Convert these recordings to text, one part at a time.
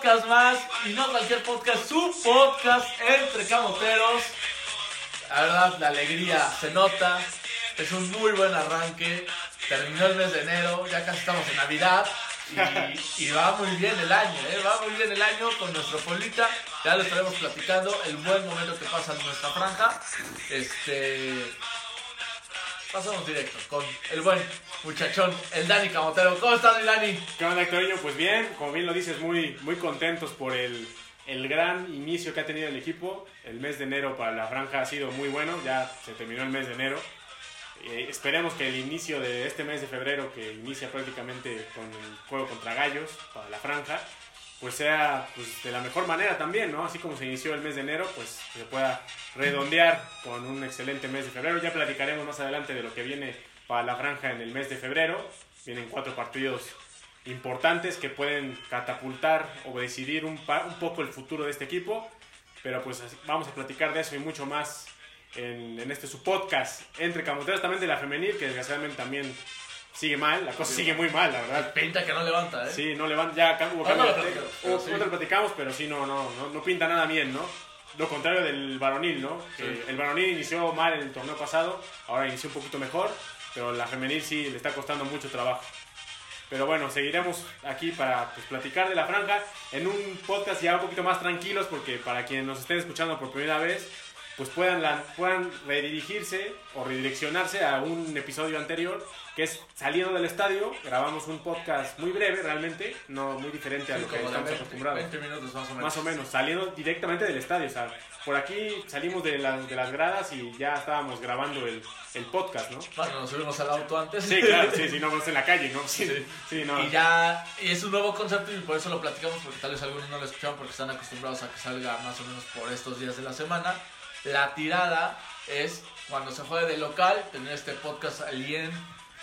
podcast más, y no cualquier podcast, su podcast entre camoteros. La verdad, la alegría se nota, es un muy buen arranque. Terminó el mes de enero, ya casi estamos en Navidad. Y, va muy bien el año, ¿eh? va muy bien el año con nuestro Polita. Ya lo estaremos platicando, el buen momento que pasa en nuestra franja. Este. Pasamos directo con el buen muchachón, el Dani Camotero. ¿Cómo estás, mi Dani? ¿Qué onda, Héctorinho? Pues bien, como bien lo dices, muy, muy contentos por el, el gran inicio que ha tenido el equipo. El mes de enero para la franja ha sido muy bueno, ya se terminó el mes de enero. Eh, esperemos que el inicio de este mes de febrero, que inicia prácticamente con el juego contra Gallos para la franja, pues sea pues, de la mejor manera también, ¿no? Así como se inició el mes de enero, pues se pueda redondear con un excelente mes de febrero. Ya platicaremos más adelante de lo que viene para la franja en el mes de febrero. Vienen cuatro partidos importantes que pueden catapultar o decidir un, un poco el futuro de este equipo. Pero pues vamos a platicar de eso y mucho más en, en este su podcast entre camoteros también de la femenil, que desgraciadamente también sigue mal, la cosa sigue muy mal, la verdad. Pinta que no levanta, ¿eh? Sí, no levanta, ya hubo Ah, no lo platicamos, pero sí. lo platicamos, pero sí, no, no, no, no pinta nada bien, ¿no? Lo contrario del varonil, ¿no? Sí. el varonil inició mal en el torneo pasado, ahora inició un poquito mejor, pero la femenil sí le está costando mucho trabajo. Pero bueno, seguiremos aquí para pues, platicar de la franja en un podcast ya un poquito más tranquilos, porque para quienes nos estén escuchando por primera vez, pues puedan, la- puedan redirigirse o redireccionarse a un episodio anterior, que es saliendo del estadio, grabamos un podcast muy breve realmente, no muy diferente a Sí, lo que estamos 20, acostumbrados. 20 minutos más o menos. Más o menos, saliendo directamente del estadio. O sea, por aquí salimos de, las de las gradas y ya estábamos grabando el, el podcast, ¿no? Bueno, nos subimos al auto antes. Sí, claro, sí, sí, no, vamos en la calle, ¿no? Sí, Sí. sí, no. Y ya y es un nuevo concepto y por eso lo platicamos porque tal vez algunos no lo escucharon porque están acostumbrados a que salga más o menos por estos días de la semana. La tirada es cuando se juegue de local, tener este podcast alien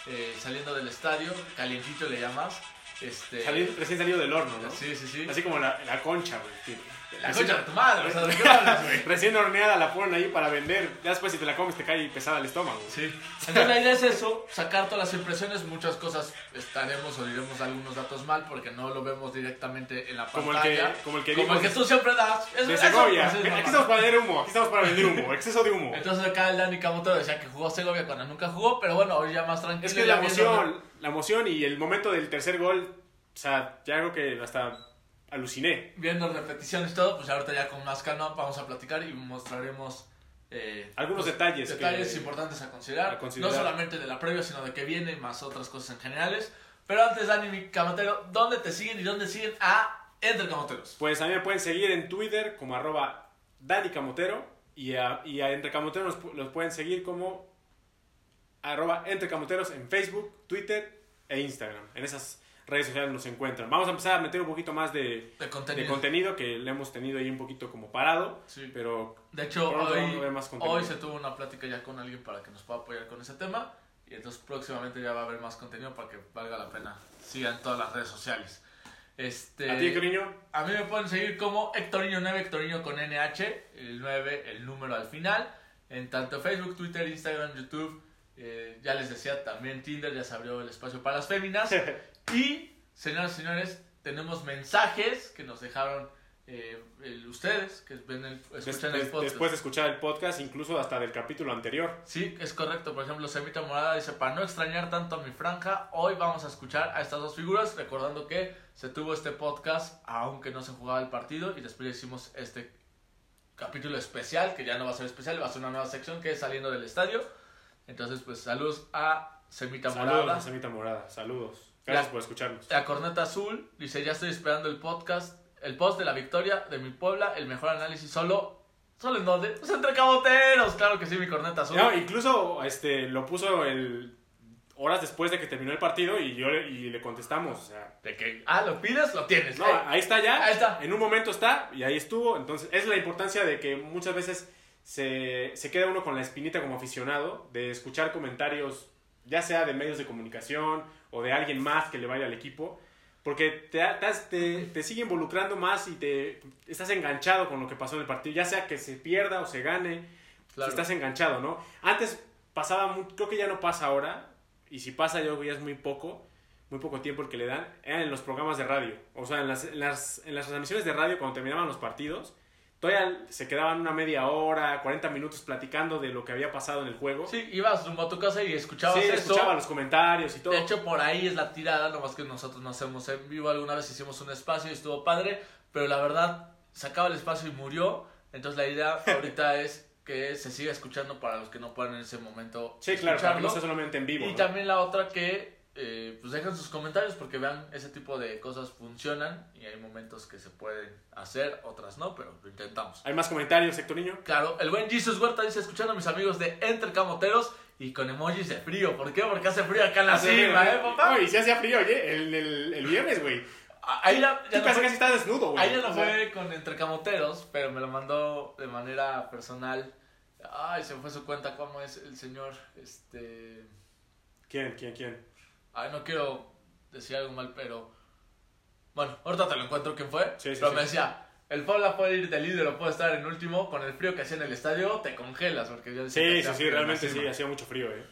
eh, saliendo del estadio, calientito le llamas. Este, recién salido del horno, ¿no? Sí, sí, sí. Así como la, la concha, güey. La concha de tu madre, o sea, ¿de qué hablas, güey? Recién horneada la ponen ahí para vender. Ya después si te la comes te cae pesada el estómago. Sí. Entonces la idea es eso, sacar todas las impresiones, muchas cosas estaremos o diremos algunos datos mal porque no lo vemos directamente en la Como el pantalla. que, como el que Como el vimos que tú siempre das. Eso- de eso, Segovia. pues, es Aquí estamos para vender humo, aquí estamos para vender humo. Exceso de humo. Entonces acá el Dani Camotero decía que jugó Segovia cuando nunca jugó, pero bueno, hoy ya más tranquilo. Es que ya la viendo- emoción, la emoción y el momento del tercer gol, o sea, ya creo que hasta aluciné. Viendo repeticiones y todo, pues ahorita ya con más calma vamos a platicar y mostraremos eh, Algunos pues, detalles detalles que- importantes a considerar, a considerar. No solamente de la previa, sino de que viene, más otras cosas en generales. Pero antes, Dani mi Camotero, ¿dónde te siguen y dónde siguen a Entre Camoteros? Pues a mí me pueden seguir en Twitter como arroba Dani Camotero y a, y a Entre Camoteros los pueden seguir como arroba Entre Camoteros en Facebook, Twitter e Instagram. En esas redes sociales nos encuentran. Vamos a empezar a meter un poquito más de, De contenido. de contenido que le hemos tenido ahí un poquito como parado, Sí. pero De hecho, hoy, más hoy se tuvo una plática ya con alguien para que nos pueda apoyar con ese tema. Y entonces próximamente ya va a haber más contenido para que valga la pena. Sigan todas las redes sociales. Este, a ti, cariño, a mí me pueden seguir como Hectorinho9, Hectorinho con NH, el 9, el número al final. En tanto Facebook, Twitter, Instagram, YouTube. eh, ya les decía también Tinder, ya se abrió el espacio para las féminas. Y, señoras y señores, tenemos mensajes que nos dejaron eh, el- ustedes, que ven el, des- escuchan el podcast. después de escuchar el podcast, incluso hasta del capítulo anterior. Sí, es correcto. Por ejemplo, Semita Morada dice, para no extrañar tanto a mi franja, hoy vamos a escuchar a estas dos figuras, recordando que se tuvo este podcast, aunque no se jugaba el partido, y después hicimos este capítulo especial, que ya no va a ser especial, va a ser una nueva sección que es saliendo del estadio. Entonces, pues saludos a Semita Saludos, Morada. a Semita Morada, saludos. Gracias La- por escucharnos. La Corneta Azul dice, ya estoy esperando el podcast, el post de la victoria de mi Puebla, el mejor análisis solo... ¿Solo en dónde? Pues entre caboteros, claro que sí, mi Corneta Azul. No, incluso este, lo puso el, horas después de que terminó el partido y yo le- y le contestamos. O sea, De que, ah, lo pides, lo tienes. no, Eh, ahí está ya. Ahí está. En un momento está y ahí estuvo. Entonces, es la importancia de que muchas veces se, se queda uno con la espinita como aficionado de escuchar comentarios, ya sea de medios de comunicación o de alguien más que le vaya al equipo. Porque te, te, te- sigue involucrando más y te estás enganchado con lo que pasó en el partido, ya sea que se pierda o se gane, Claro. estás enganchado, ¿no? Antes pasaba, creo que ya no pasa ahora, y si pasa yo creo que ya es muy poco, muy poco tiempo el que le dan, era en los programas de radio. O sea, en las, en las, en las transmisiones de radio, cuando terminaban los partidos, todavía se quedaban una media hora, 40 minutos platicando de lo que había pasado en el juego. Sí, ibas rumbo a tu casa y escuchabas Sí, eso. escuchaba los comentarios y todo. De hecho, por ahí es la tirada, nomás que nosotros no hacemos en vivo. Alguna vez hicimos un espacio y estuvo padre, pero la verdad, se acaba el espacio y murió. Entonces, la idea ahorita es que se siga escuchando para los que no puedan en ese momento sí, claro, para que no sea solamente en vivo. Y ¿no? también la otra que eh, pues dejen sus comentarios porque vean ese tipo de cosas funcionan y hay momentos que se pueden hacer, otras no, pero lo intentamos. ¿Hay más comentarios, Héctor Niño? Claro, el buen Jesus Huerta dice escuchando a mis amigos de Entre Camoteros y con emojis de frío. ¿Por qué? Porque hace frío acá en la cima, ¿eh, papá? No, y si hacía frío, oye, el, el, el viernes, güey. Ahí ya, ya no casi fue- está desnudo, güey. ahí ya no fue con Entre Camoteros, pero me lo mandó de manera personal. Ay, se me fue su cuenta, ¿cómo es el señor? Este... ¿Quién, quién, quién? Ay, no quiero decir algo mal, pero. Bueno, ahorita te lo encuentro quién fue. Sí, sí, pero sí. me decía: el Puebla puede ir de líder o puede estar en último. Con el frío que hacía en el estadio, te congelas. Porque yo Sí, sí, sí, realmente sí, hacía mucho frío, eh.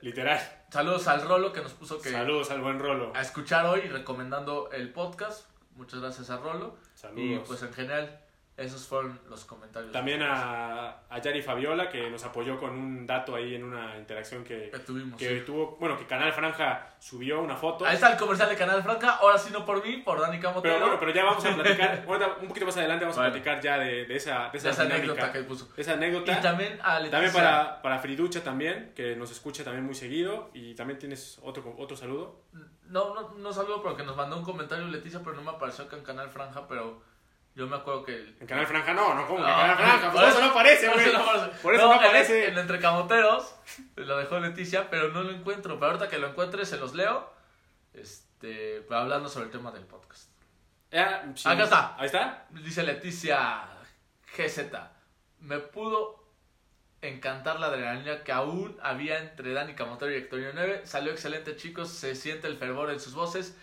Literal. Saludos al Rolo que nos puso que Saludos al buen Rolo. a escuchar hoy recomendando el podcast. Muchas gracias a Rolo. Saludos. Y pues en general, esos fueron los comentarios. También a, a Yari Fabiola, que nos apoyó con un dato ahí en una interacción que, que tuvimos. que sí. tuvo, bueno, que Canal Franja subió una foto. Ahí está el comercial de Canal Franca. Ahora sí, no por mí, por Dani Camotero. Pero bueno, pero ya vamos a platicar, ahorita, un poquito más adelante vamos a platicar ya de, de esa, de De esa, dinámica, anécdota que puso. de esa Y anécdota. también a Leticia. También para, para Friducha también, que nos escucha también muy seguido. Y también tienes otro, otro saludo. No, no, no saludo porque nos mandó un comentario Leticia, pero no me apareció acá en Canal Franja, pero yo me acuerdo que... el- En Canal Franja no, no, ¿cómo No, Canal Franja? por Por eso no aparece, güey. no. Por eso no en- aparece. En, Entre Camoteros lo dejó Leticia, pero no lo encuentro. Pero ahorita que lo encuentre se los leo, este, hablando sobre el tema del podcast. Ah, sí. Acá está. Ahí está. Dice Leticia GZ, me pudo encantar la adrenalina que aún había entre Dani Camotero y Hectorio 9. Salió excelente, chicos. Se siente el fervor en sus voces.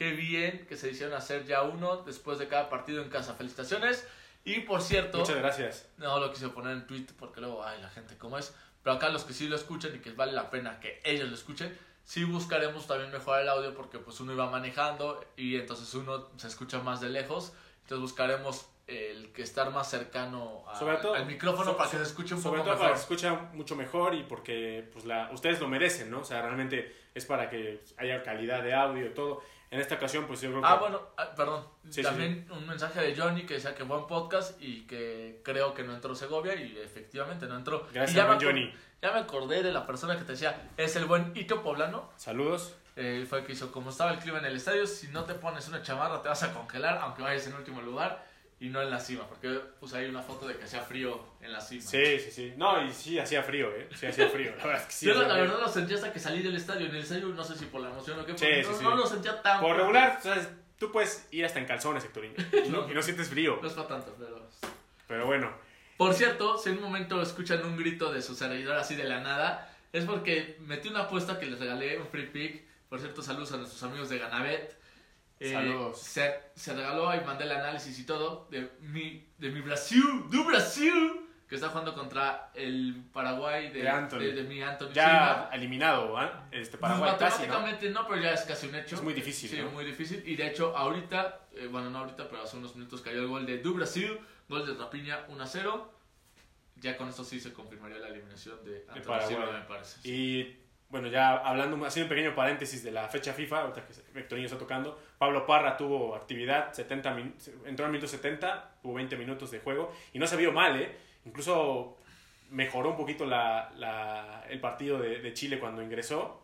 Qué bien que se hicieron hacer ya uno después de cada partido en casa. Felicitaciones. Y por cierto, Muchas gracias. no lo quise poner en Twitter porque luego, ay, la gente cómo es. Pero acá los que sí lo escuchan y que vale la pena que ellos lo escuchen, sí buscaremos también mejorar el audio porque pues uno iba manejando y entonces uno se escucha más de lejos. Entonces buscaremos el que estar más cercano a- Sobre todo- al micrófono so- para que se escuche un Sobre poco todo para mejor. que se escucha mucho mejor y porque pues la, ustedes lo merecen, ¿no? O sea, realmente es para que haya calidad de audio y todo. En esta ocasión, pues yo creo que... Ah, bueno, ah, perdón. Sí, También un mensaje de Johnny que decía que buen podcast y que creo que no entró Segovia y efectivamente no entró. Gracias, Y ya buen Johnny. Ya me acordé de la persona que te decía, es el buen Ito Poblano. Saludos. Eh, fue el que hizo, como estaba el clima en el estadio, si no te pones una chamarra te vas a congelar, aunque vayas en último lugar y no en la cima, porque puse ahí una foto de que hacía frío en la cima. Sí, sí, sí. No, y sí hacía frío, ¿eh? Sí hacía frío. La verdad es que sí. Yo la, verdad lo sentí hasta que salí del estadio. En el estadio no sé si por la emoción o qué, Sí, porque sí, no, sí. no lo sentía tan Por regular, ¿sabes? tú puedes ir hasta en calzones, Hectorín. Y no, y no sientes frío. No es para tanto, pero... Pero bueno. Por cierto, si en un momento escuchan un grito de su servidor así de la nada, es porque metí una apuesta que les regalé, un free pick. Por cierto, saludos a nuestros amigos de Ganabet. Eh, Saludos. Se, se regaló y mandé el análisis y todo de mi, de mi Brasil, du Brasil, que está jugando contra el Paraguay de, De Anthony. de, de mi Anthony Ya Silva. eliminado, ¿ah? Este Pues Paraguay casi, ¿no? matemáticamente ¿no? pero ya es casi un hecho. Es muy difícil, Sí, ¿no? muy difícil. Y de hecho, ahorita, eh, bueno, no ahorita, pero hace unos minutos cayó el gol de Du Brasil, gol de Rapiña 1 a 0. Ya con esto sí se confirmaría la eliminación de Paraguay. Silva, me parece. Y bueno, ya hablando, haciendo un pequeño paréntesis de la fecha FIFA, ahorita que Vectorinho está tocando, Pablo Parra tuvo actividad, 70 min- entró al minuto 70, tuvo 20 minutos de juego y no se vio mal, ¿eh? Incluso mejoró un poquito la, la- el partido de, de Chile cuando ingresó.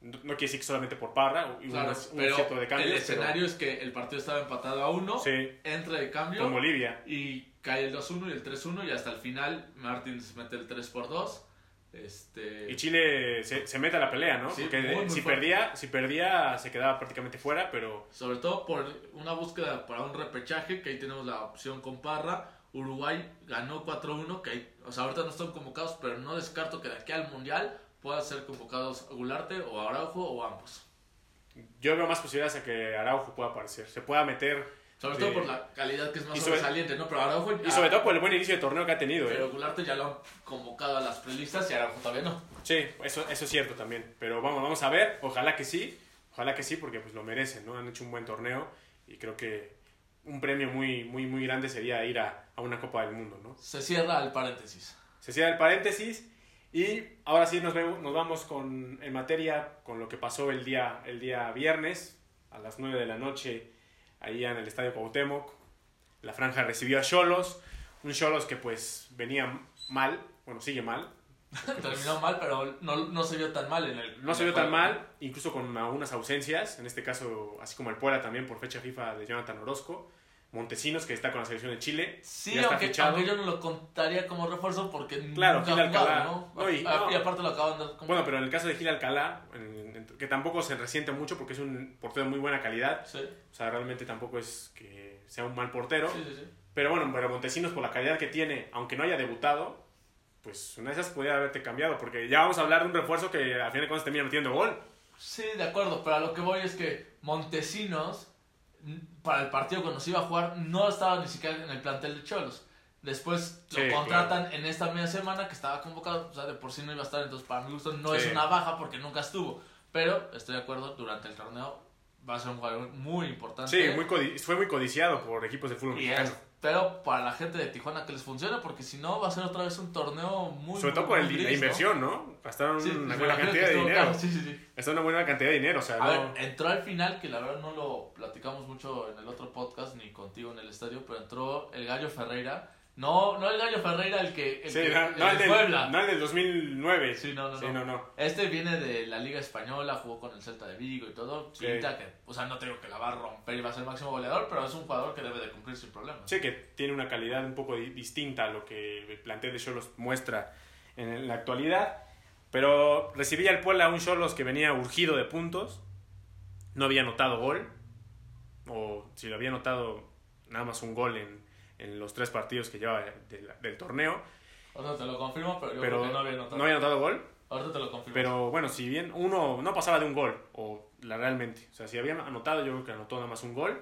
No, no quiere decir que solamente por Parra, hubo Claro, un, un pero cierto de cambios, el pero escenario es que el partido estaba empatado a 1, sí, entra de cambio con Bolivia. y cae el 2-1 y el 3-1 y hasta el final Martins mete el 3 por 2. Este, Y Chile se, se mete a la pelea, ¿no? Sí, Porque muy, muy si, fuerte. perdía, si perdía se quedaba prácticamente fuera, pero Sobre todo por una búsqueda para un repechaje, que ahí tenemos la opción con Parra. Uruguay ganó 4-1, que ahí- o sea, ahorita no están convocados, pero no descarto que de aquí al Mundial puedan ser convocados Gularte o Araujo o ambos. yo veo más posibilidades a que Araujo pueda aparecer. Se pueda meter Sobre Sí. todo por la calidad que es más Y sobre- sobresaliente, ¿no? Pero Araujo Y sobre todo por el buen inicio de torneo que ha tenido. Pero ¿eh? Gularte ya lo han convocado a las prelistas y Araujo todavía no. Sí, eso, eso es cierto también. Pero vamos, vamos a ver. Ojalá que sí. Ojalá que sí, porque pues lo merecen, ¿no? Han hecho un buen torneo y creo que un premio muy, muy, muy grande sería ir a, a una Copa del Mundo, ¿no? Se cierra el paréntesis. Se cierra el paréntesis y ahora sí nos, vemos, nos vamos con, en materia con lo que pasó el día, el día viernes a las 9 de la noche ahí en el Estadio Cuauhtémoc. La franja recibió a Cholos, un Cholos que pues venía mal, bueno, sigue mal. Terminó mal, pero no, no se vio tan mal en el... No se vio tan mal, incluso con algunas ausencias, en este caso, así como el Puebla también por fecha FIFA de Jonathan Orozco. Montesinos, que está con la selección de Chile. Sí, aunque, aunque yo no lo contaría como refuerzo porque Claro, nunca Gil jugado, Alcalá. ¿no? No, y- Ah, no. y aparte lo acaban de... Bueno, pero en el caso de Gil Alcalá, en- en- que tampoco se resiente mucho porque es un portero de muy buena calidad. Sí, O sea, realmente tampoco es que sea un mal portero. sí, sí, sí. Pero bueno, pero Montesinos, por la calidad que tiene, aunque no haya debutado, pues una de esas podría haberte cambiado. Porque ya vamos a hablar de un refuerzo que al final de cuentas termina metiendo gol. Sí, de acuerdo, pero a lo que voy es que Montesinos, para el partido cuando se iba a jugar, no estaba ni siquiera en el plantel de Cholos. Después lo Sí, contratan en esta media semana que estaba convocado, o sea, de por sí no iba a estar, entonces para mi gusto no es una baja porque nunca estuvo. Pero estoy de acuerdo, durante el torneo va a ser un jugador muy importante. Sí, muy fue muy codiciado por equipos de fútbol Y mexicano. espero para la gente de Tijuana que les funcione, porque si no va a ser otra vez un torneo muy Sobre todo por el- gris, la ¿no? inversión, ¿no? Gastaron Sí, una buena cantidad de dinero. caro, sí, sí, sí. Gastaron una buena cantidad de dinero, o sea, A no... ver, entró al final, que la verdad no lo platicamos mucho en el otro podcast ni contigo en el estadio, pero entró el Gallo Ferreira. No, no el Gallo Ferreira, el que. El Sí, que- no, el no el del, Puebla. no el del 2009. Sí, no, no, Sí, no. no, no. Este viene de la Liga Española, jugó con el Celta de Vigo y todo. Sí. Pinta que, o sea, no te digo que la va a romper y va a ser el máximo goleador, pero es un jugador que debe de cumplir sin problemas. Sí, que tiene una calidad un poco di- distinta a lo que el plantel de Cholos muestra en la actualidad. Pero recibía el Puebla a un Cholos que venía urgido de puntos. No había anotado gol. O si lo había anotado, nada más un gol en, en los tres partidos que lleva del, del torneo. Ahorita te lo confirmo, pero yo Pero creo que no había notado. no había anotado gol. Ahorita te lo confirmo. Pero bueno, si bien uno no pasaba de un gol, o la realmente. O sea, si había anotado, yo creo que anotó nada más un gol.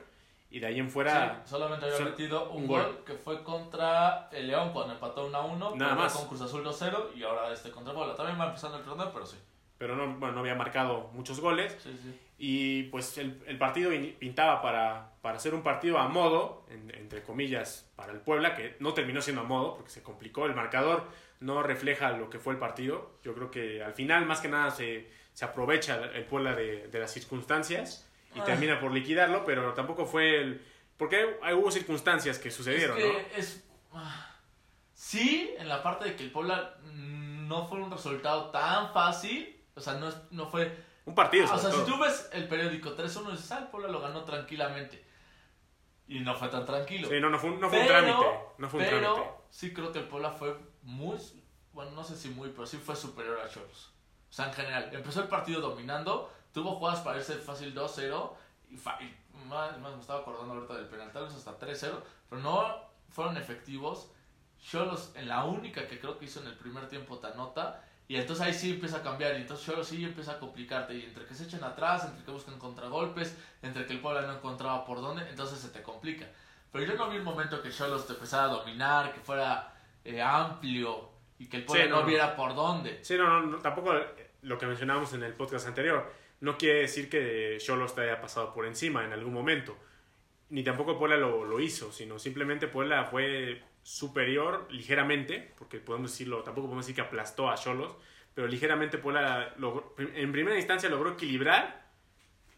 Y de ahí en fuera. Sí, solamente había sol- metido un, un gol, gol. que fue contra el León cuando empató 1 a 1. Nada más. Con Cruz Azul 2-0 y ahora este contra Puebla. También va empezando el torneo, pero sí. Pero no, bueno, no había marcado muchos goles. Sí, sí. Y pues el, el partido in- pintaba para, para ser un partido a modo, en- entre comillas, para el Puebla, que no terminó siendo a modo porque se complicó. El marcador no refleja lo que fue el partido. Yo creo que al final, más que nada, se, se aprovecha el Puebla de, de las circunstancias y Ah. termina por liquidarlo, pero tampoco fue el. Porque hay- hubo circunstancias que sucedieron, es que ¿no? es. ah, Sí, en la parte de que el Puebla no fue un resultado tan fácil. O sea, no, no fue. Un partido, Ah, o sea, si tú ves el periódico 3-1, dices, ah, el Puebla lo ganó tranquilamente. Y no fue tan tranquilo. Sí, no, no fue, un- no fue un trámite. No fue un pero trámite. sí creo que el Puebla fue muy, bueno, no sé si muy, pero sí fue superior a Cholos. O sea, en general, empezó el partido dominando, tuvo jugadas para irse fácil 2-0, y, fa- y más, más me estaba acordando ahorita del penal, tal vez hasta 3-0, pero no fueron efectivos. Cholos en la única que creo que hizo en el primer tiempo te anota, y entonces ahí sí empieza a cambiar, y entonces Cholos sí empieza a complicarte, y entre que se echen atrás, entre que buscan contragolpes, entre que el Puebla no encontraba por dónde, entonces se te complica. Pero yo no vi un momento que Cholos te empezara a dominar, que fuera eh, amplio y que el Puebla Sí, no, no. viera por dónde. Sí, no, no, no, tampoco lo que mencionábamos en el podcast anterior. No quiere decir que Cholos te haya pasado por encima en algún momento. Ni tampoco Puebla lo, lo hizo, sino simplemente Puebla fue superior ligeramente, porque podemos decirlo, tampoco podemos decir que aplastó a Cholos, pero ligeramente Puebla logró- en primera instancia logró equilibrar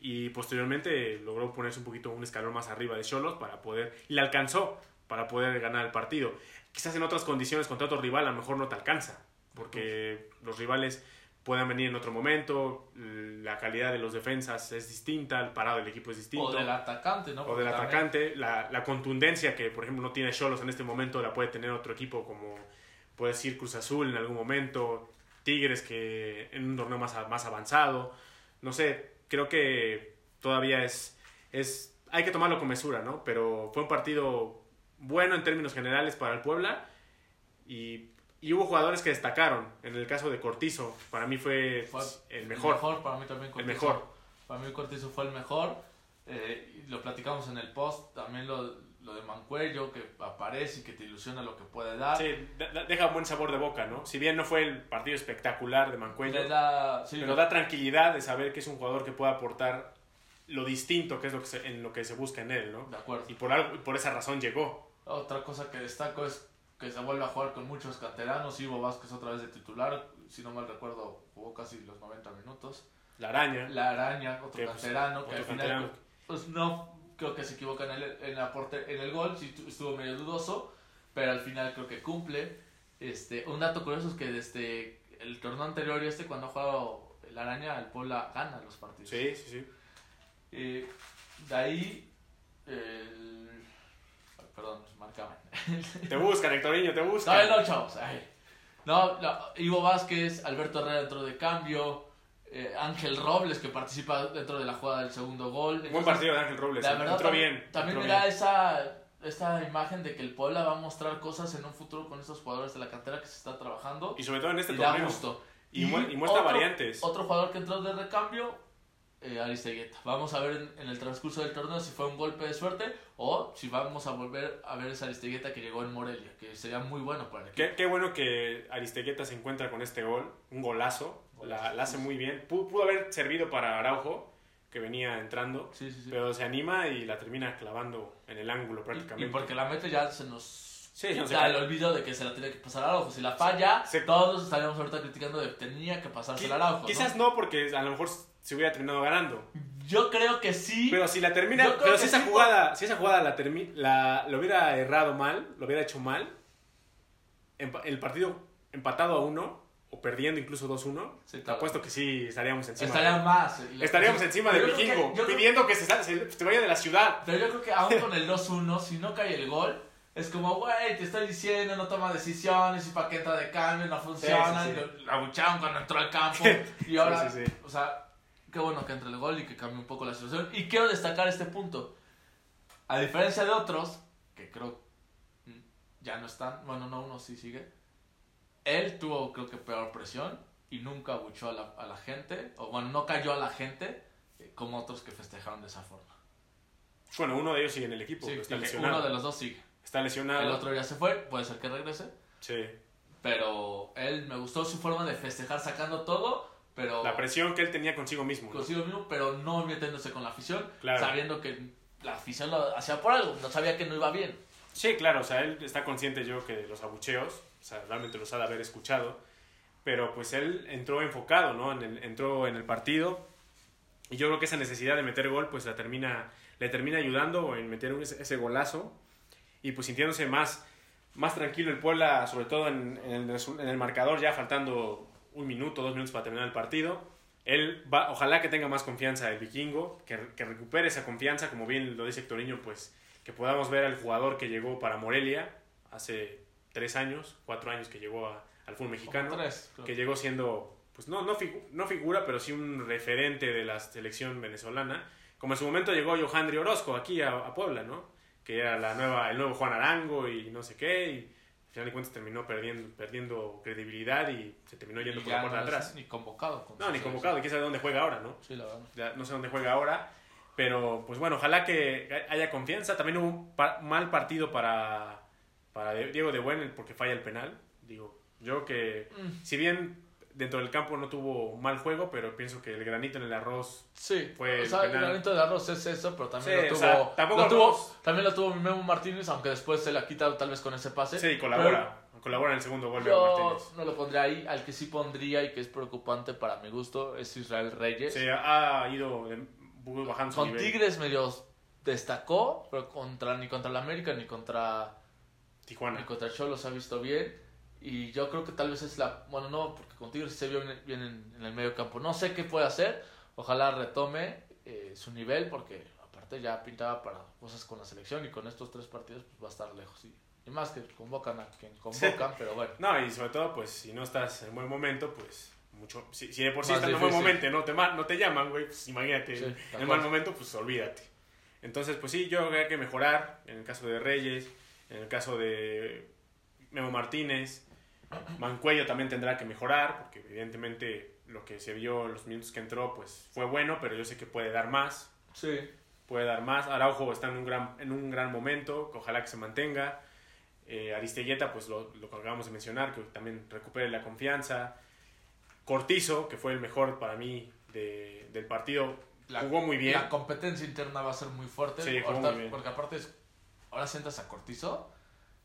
y posteriormente logró ponerse un poquito un escalón más arriba de Cholos para poder, y le alcanzó para poder ganar el partido. Quizás en otras condiciones contra otro rival a lo mejor no te alcanza, porque los rivales puedan venir en otro momento, la calidad de los defensas es distinta, el parado del equipo es distinto. O del atacante, ¿no? O Porque del también- atacante, la, la contundencia que, por ejemplo, no tiene Cholos en este momento, la puede tener otro equipo como puede decir Cruz Azul en algún momento, Tigres que en un torneo más, más avanzado. No sé, creo que todavía es, es. Hay que tomarlo con mesura, ¿no? Pero fue un partido bueno en términos generales para el Puebla y, y hubo jugadores que destacaron. En el caso de Cortizo, para mí fue, Fue el mejor. para mí también El Cortizo. mejor. Para mí Cortizo fue el mejor. eh, lo platicamos en el post, también lo, lo de Mancuello, que aparece y que te ilusiona lo que puede dar. Sí, deja un buen sabor de boca, ¿no? Si bien no fue el partido espectacular de Mancuello, da, sí, pero da tranquilidad de saber que es un jugador que puede aportar lo distinto que es lo que se- en lo que se busca en él, ¿no? de acuerdo. Y por, algo, y por esa razón llegó. Otra cosa que destaco es que se vuelve a jugar con muchos canteranos. Ivo Vázquez otra vez de titular, si no mal recuerdo, jugó casi los 90 minutos. La araña. La Araña, otro Que, pues, canterano, que al final canterano. pues no creo que se equivoca en el, en la porte- en el gol, sí tu- estuvo medio dudoso, pero al final creo que cumple. Este, un dato curioso es que desde el torneo anterior y este cuando ha jugado la Araña, el Puebla gana los partidos. Sí, sí, sí. Eh, de ahí el... Perdón, marcaban. Te buscan, Hectorinho, te No, buscan. no, chavos. ay. No, no, Ivo Vázquez, Alberto Herrera dentro de cambio, eh, Ángel Robles que participa dentro de la jugada del segundo gol. Buen Entonces, partido de Ángel Robles. La ¿eh? verdad, entró bien. También entró me da bien. esa, esta imagen de que el Puebla va a mostrar cosas en un futuro con estos jugadores de la cantera que se está trabajando. Y sobre todo en este Y da torneo. gusto. Y, mu- y muestra otro- variantes. Otro jugador que entró de recambio, eh, Aristeguieta. Vamos a ver en, en el transcurso del torneo si fue un golpe de suerte o si vamos a volver a ver esa Aristeguieta que llegó en Morelia, que sería muy bueno para el. Qué, qué bueno que Aristegueta se encuentra con este gol, un golazo, la, la hace muy bien. Pudo, pudo haber servido para Araujo, que venía entrando, Sí, sí, sí. pero se anima y la termina clavando en el ángulo Y- prácticamente. Y, porque la mete ya se nos Sí, quita no se el olvido de que se la tiene que pasar a Araujo. Si la falla, Se- todos estaríamos ahorita criticando de que tenía que pasarse a Araujo. Quizás ¿no? porque a lo mejor se hubiera terminado ganando. Yo creo que sí. Pero si la termina, pero si esa sí, jugada, si esa jugada la termi- la lo hubiera errado mal, lo hubiera hecho mal, el partido empatado a uno o perdiendo incluso 2-1, Sí, claro. apuesto que sí estaríamos encima. Estarían más. Estaríamos encima del que- vikingo, creo- pidiendo que se, se- se vaya de la ciudad. Pero yo creo que aún con el 2-1, si no cae el gol, es como, güey, te estoy diciendo, no toma decisiones, y entra de cambio, no funciona, Sí, sí, la abucharon cuando entró al campo, y ahora, o sea, qué bueno que entre el gol y que cambie un poco la situación. Y quiero destacar este punto. A diferencia de otros, que creo mm, ya no están, bueno, no, uno sí sigue, él tuvo, creo que, peor presión y nunca abuchó a la, a la gente, o bueno, no cayó a la gente eh, como otros que festejaron de esa forma. Bueno, uno de ellos sigue en el equipo, Sí, está uno de los dos sigue. Está lesionado. El otro ya se fue, puede ser que regrese. Sí. Pero él me gustó su forma de festejar sacando todo, pero La presión que él tenía consigo mismo. ¿no? consigo mismo, pero no metiéndose con la afición, Claro. sabiendo que la afición lo hacía por algo, no sabía que no iba bien. Sí, claro, o sea, él está consciente yo que los abucheos, o sea, realmente los ha de haber escuchado, pero pues él entró enfocado, ¿no? En el- entró en el partido y yo creo que esa necesidad de meter gol pues la termina, le termina ayudando en meter ese, ese golazo y pues sintiéndose más, más tranquilo el Puebla, sobre todo en, en el, en el marcador ya faltando un minuto, dos minutos para terminar el partido. Él va, ojalá que tenga más confianza el vikingo, que, que recupere esa confianza, como bien lo dice Hectorinho, pues que podamos ver al jugador que llegó para Morelia hace tres años, cuatro años que llegó a- al fútbol mexicano, tres, que llegó siendo, pues no, no, figu- no figura, pero sí un referente de la selección venezolana, como en su momento llegó Johandri Orozco aquí a, a Puebla, ¿no? Que era la nueva, el nuevo Juan Arango y no sé qué, y al final de cuentas terminó perdiendo, perdiendo credibilidad y se terminó yendo Y por la puerta no de atrás. Ni convocado. con No, ni convocado, y quién sabe dónde juega ahora, ¿no? Sí, la verdad. Ya no sé dónde juega ahora, pero pues bueno, ojalá que haya confianza. También hubo un pa- mal partido para, para Diego de Buen porque falla el penal. Digo, yo que Mm, si bien dentro del campo no tuvo mal juego, pero pienso que el granito en el arroz Sí, Fue o sea, el el granito de arroz es eso, pero también Sí, lo o tuvo, sea, tampoco lo tuvo- también lo tuvo Memo Martínez, aunque después se la quita tal vez con ese pase. sí colabora, colabora en el segundo gol Martínez. no lo pondría ahí, al que sí pondría y que es preocupante para mi gusto es Israel Reyes. Se ha ido bajando su Con nivel. Tigres medio destacó, pero contra ni contra el América ni contra ni Tijuana. contra Cholos se ha visto bien. Y yo creo que tal vez es la. Bueno, no, porque con Tigres sí se vio bien, bien en, en el medio campo. No sé qué puede hacer. Ojalá retome eh, su nivel, porque aparte ya pintaba para cosas con la selección y con estos tres partidos pues va a estar lejos. Y, y más que convocan a quien convocan, pero bueno. No, y sobre todo, pues, si no estás en buen momento, pues, mucho... Si, si de por sí estás en buen momento no te, no te llaman, güey, pues, imagínate, Sí, en acuerdo. mal momento, pues, olvídate. Entonces, pues sí, yo creo que hay que mejorar, en el caso de Reyes, en el caso de Memo Martínez, Mancuello también tendrá que mejorar, porque evidentemente lo que se vio en los minutos que entró, pues, fue bueno, pero yo sé que puede dar más. Sí. puede dar más. Araujo está en un gran, en un gran momento, ojalá que se mantenga. Eh, Aristeguieta, pues lo, lo que acabamos de mencionar, que también recupere la confianza. Cortizo, que fue el mejor para mí de- del partido, La- jugó muy bien. La competencia interna va a ser muy fuerte. Sí, jugó ahorita- muy bien. Porque aparte, es- ahora sientas a Cortizo.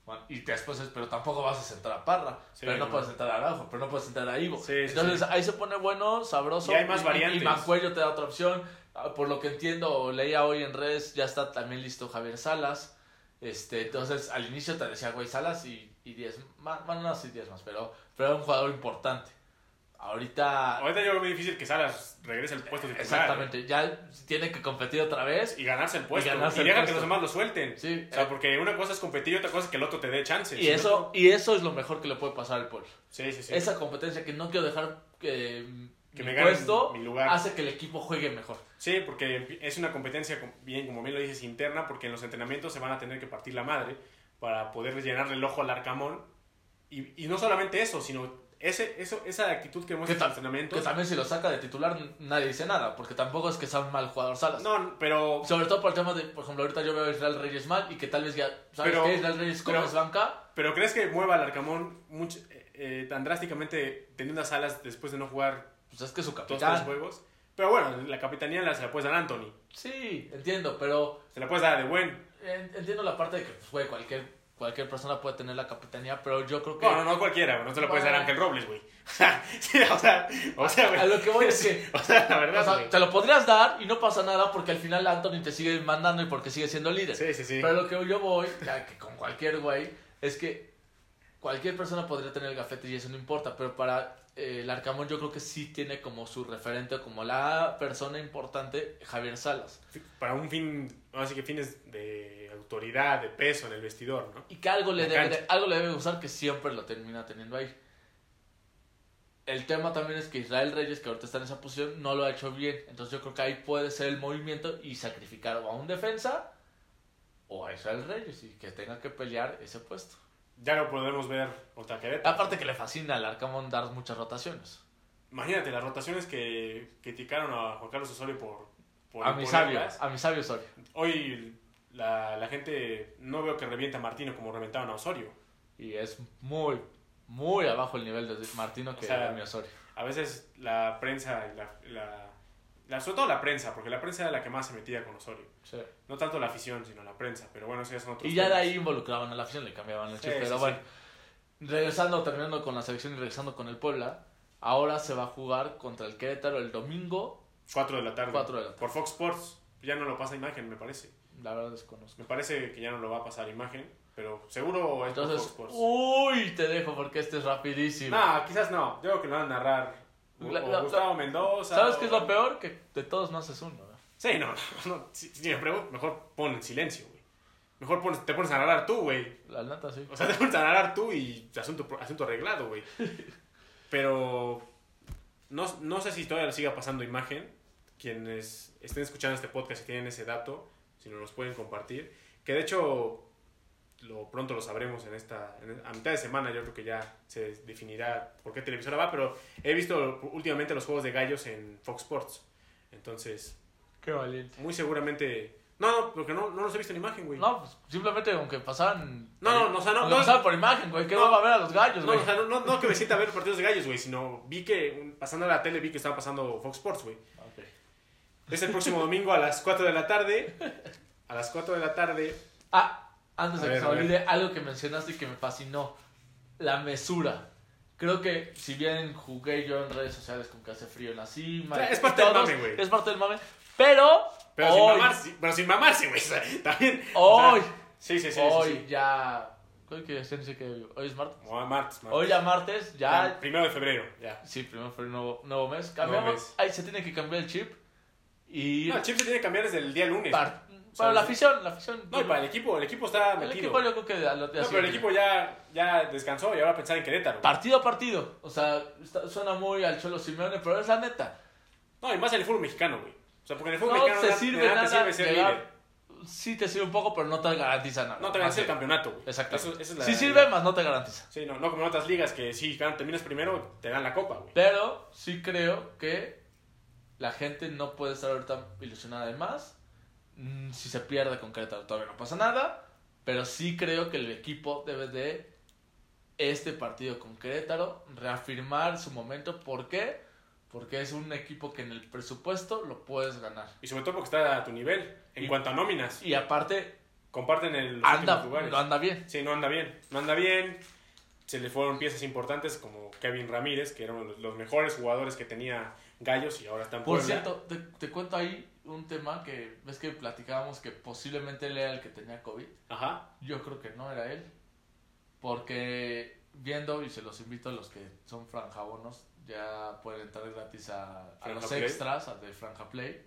Bueno, y después es, pero tampoco vas a sentar a Parra. Sí, pero no, puedes sentar a Araujo, pero no puedes sentar a Ivo. Sí, Entonces sí. ahí se pone bueno, sabroso. Y hay más variantes. Y, Mancuello te da otra opción. Ah, Por lo que entiendo, leía hoy en redes, ya está también listo Javier Salas. Este, entonces al inicio te decía, güey, Salas y, y 10 más. Bueno, no, sí 10 más, pero, pero era un jugador importante. Ahorita. Ahorita yo creo muy difícil que Salas regrese al puesto titular. Exactamente, ya tiene que competir otra vez. Y ganarse el puesto. Y Y, ganarse el deja que puesto. los demás lo suelten. Sí, O sea, eh, porque una cosa es competir y otra cosa es que el otro te dé chances. y Si eso, no- y eso es lo mejor que le puede pasar al pueblo. Sí, sí, sí. Esa competencia que no quiero dejar que, Que mi me gane puesto mi lugar. hace que el equipo juegue mejor. Sí, porque es una competencia, com- bien, como bien lo dices, interna, porque en los entrenamientos se van a tener que partir la madre para poder llenarle el ojo al Arcamón. Y, y no solamente eso, sino ese, eso, esa actitud que muestra en los entrenamientos. Que también si lo saca de titular nadie dice nada, porque tampoco es que sea un mal jugador Salas. No, pero Sobre todo por el tema de, por ejemplo, ahorita yo veo a Israel Reyes mal y que tal vez ya, ¿sabes Pero- qué? Israel Reyes como es banca, Pero ¿crees que mueva al Arcamón mucho, eh, eh, tan drásticamente teniendo las alas después de no jugar pues es que su dos tres capitán. juegos? Pero bueno, la capitanía la, se la puedes dar a Anthony. Sí, entiendo, pero Se la puedes dar a De Buen. en- entiendo la parte de que, pues, güey, cualquier, cualquier persona puede tener la capitanía, pero yo creo que... No, no, no cualquiera, no se la puedes dar a Bueno. Ángel Robles, güey. sí, o sea, o sea, güey. A lo que voy es que- O sea, la O verdad, sea, güey. te lo podrías dar y no pasa nada porque al final Anthony te sigue mandando y porque sigue siendo líder. Sí, sí, sí. Pero lo que yo voy, ya que con cualquier güey, es que cualquier persona podría tener el gafete y eso no importa, pero para eh, el Arcamón yo creo que sí tiene como su referente, como la persona importante, Javier Salas. Para un fin, así que fines de autoridad, de peso en el vestidor, ¿no? Y que algo le, debe, de- algo le debe gustar que siempre lo termina teniendo ahí. El tema también es que Israel Reyes, que ahorita está en esa posición, no lo ha hecho bien. Entonces yo creo que ahí puede ser el movimiento y sacrificar a un defensa o a Israel Reyes y que tenga que pelear ese puesto. Ya lo podemos ver contra Querétaro. Aparte que le fascina al Arcamón dar muchas rotaciones. Imagínate las rotaciones que criticaron a Juan Carlos Osorio por, por A mi sabio, a mi sabio Osorio. Hoy la, la gente no veo que revienta a Martino como reventaban a Osorio. Y es muy, muy abajo el nivel de Martino que O sea, de mi Osorio. A veces la prensa, y la, la, la- sobre todo la prensa, porque la prensa era la que más se metía con Osorio. Sí. No tanto la afición, sino la prensa. Pero bueno, eso ya son otros Y ya de ahí involucraban a la afición, le cambiaban el Sí, chip. sí, Pero bueno, regresando, terminando con la selección y regresando con el Puebla, ahora se va a jugar contra el Querétaro el domingo. 4 de la tarde. Cuatro de la tarde. Por Fox Sports. Ya no lo pasa imagen, me parece. La verdad desconozco. Me parece que ya no lo va a pasar imagen. Pero seguro es por Entonces, Fox Sports. uy, te dejo porque este es rapidísimo. No, quizás no. Yo creo que lo van a narrar o- La- o la- Gustavo Mendoza. ¿Sabes o- qué es lo peor? Que de todos no haces uno. ¿no? Sí, no, no, no. Si, si me pregunto, mejor pon en silencio, güey. Mejor pones- te pones a narrar tú, güey. La neta, sí. O sea, te pones a narrar tú y asunto, asunto arreglado, güey. Pero no, no sé si todavía le siga pasando imagen. Quienes estén escuchando este podcast y tienen ese dato, si nos los pueden compartir. Que de hecho, lo, pronto lo sabremos en esta. en- a mitad de semana, yo creo que ya se definirá por qué televisora va. Pero he visto últimamente los juegos de gallos en Fox Sports. Entonces, Qué valiente. muy seguramente. No, no, porque no, no los he visto en imagen, güey. No, pues simplemente aunque pasaran. No, no, no, o sea, no- no- pasaran por imagen, güey. ¿Qué no. va a ver a los gallos, No, güey? o sea, no, no, no que me sienta a ver partidos de gallos, güey, sino vi que pasando a la tele vi que estaba pasando Fox Sports, güey. Es el próximo domingo a las 4 de la tarde. A las 4 de la tarde. Ah, antes de que se olvide, algo que mencionaste y que me fascinó. La mesura. Creo que si bien jugué yo en redes sociales con que hace frío en la cima. O sea, y es parte del todos, mame, güey. Es parte del mame. Pero, Pero sin hoy, mamarse, pero sin mamarse, güey. o sea, también. Hoy. o sea, sí, sí, sí. hoy sí. ya... Creo que ya no sé qué... Hoy es martes. O a martes, martes. Hoy ya martes, ya... Ya, Primero de febrero, ya. Sí, primero fue un nuevo, nuevo mes. Cambiamos. mes. Ahí se tiene que cambiar el chip. Y... No, el chip se tiene que cambiar desde el día lunes. para la afición, la afición... No, y para el equipo, el equipo está el metido. equipo yo creo que... a lo- No, pero el equipo ya, ya descansó y ahora pensar en Querétaro. Partido a partido. O sea, está- suena muy al Cholo Simeone, pero es la neta. No, y más en el fútbol mexicano, güey. O sea, porque en el fútbol No mexicano te sirve nada nada. te sirve ser llegar- líder. Sí te sirve un poco, pero no te garantiza nada. No te ganas el campeonato, güey. Exacto. Eso- esa es la- Sí sirve, más no te garantiza. Sí, no, no como en otras ligas que sí, claro, terminas primero, te dan la copa, güey. Pero sí creo que la gente no puede estar ahorita ilusionada de más. Mm, Si se pierde con Querétaro todavía no pasa nada. Pero sí creo que el equipo debe de este partido con Querétaro reafirmar su momento. ¿Por qué? Porque es un equipo que en el presupuesto lo puedes ganar. Y sobre todo porque está a tu nivel. En Y- cuanto a nóminas, Y aparte, comparten el, anda, lugares. anda bien. Sí, no anda bien. No anda bien. Se le fueron piezas importantes como Kevin Ramírez, que era uno de los mejores jugadores que tenía Gallos y ahora está en Por Puebla. cierto, te, te cuento ahí un tema que ves que platicábamos que posiblemente él era el que tenía COVID. Ajá. Yo creo que no era él. Porque viendo, y se los invito a los que son franjabonos, ya pueden entrar gratis a, a los Play. extras, a de Franja Play.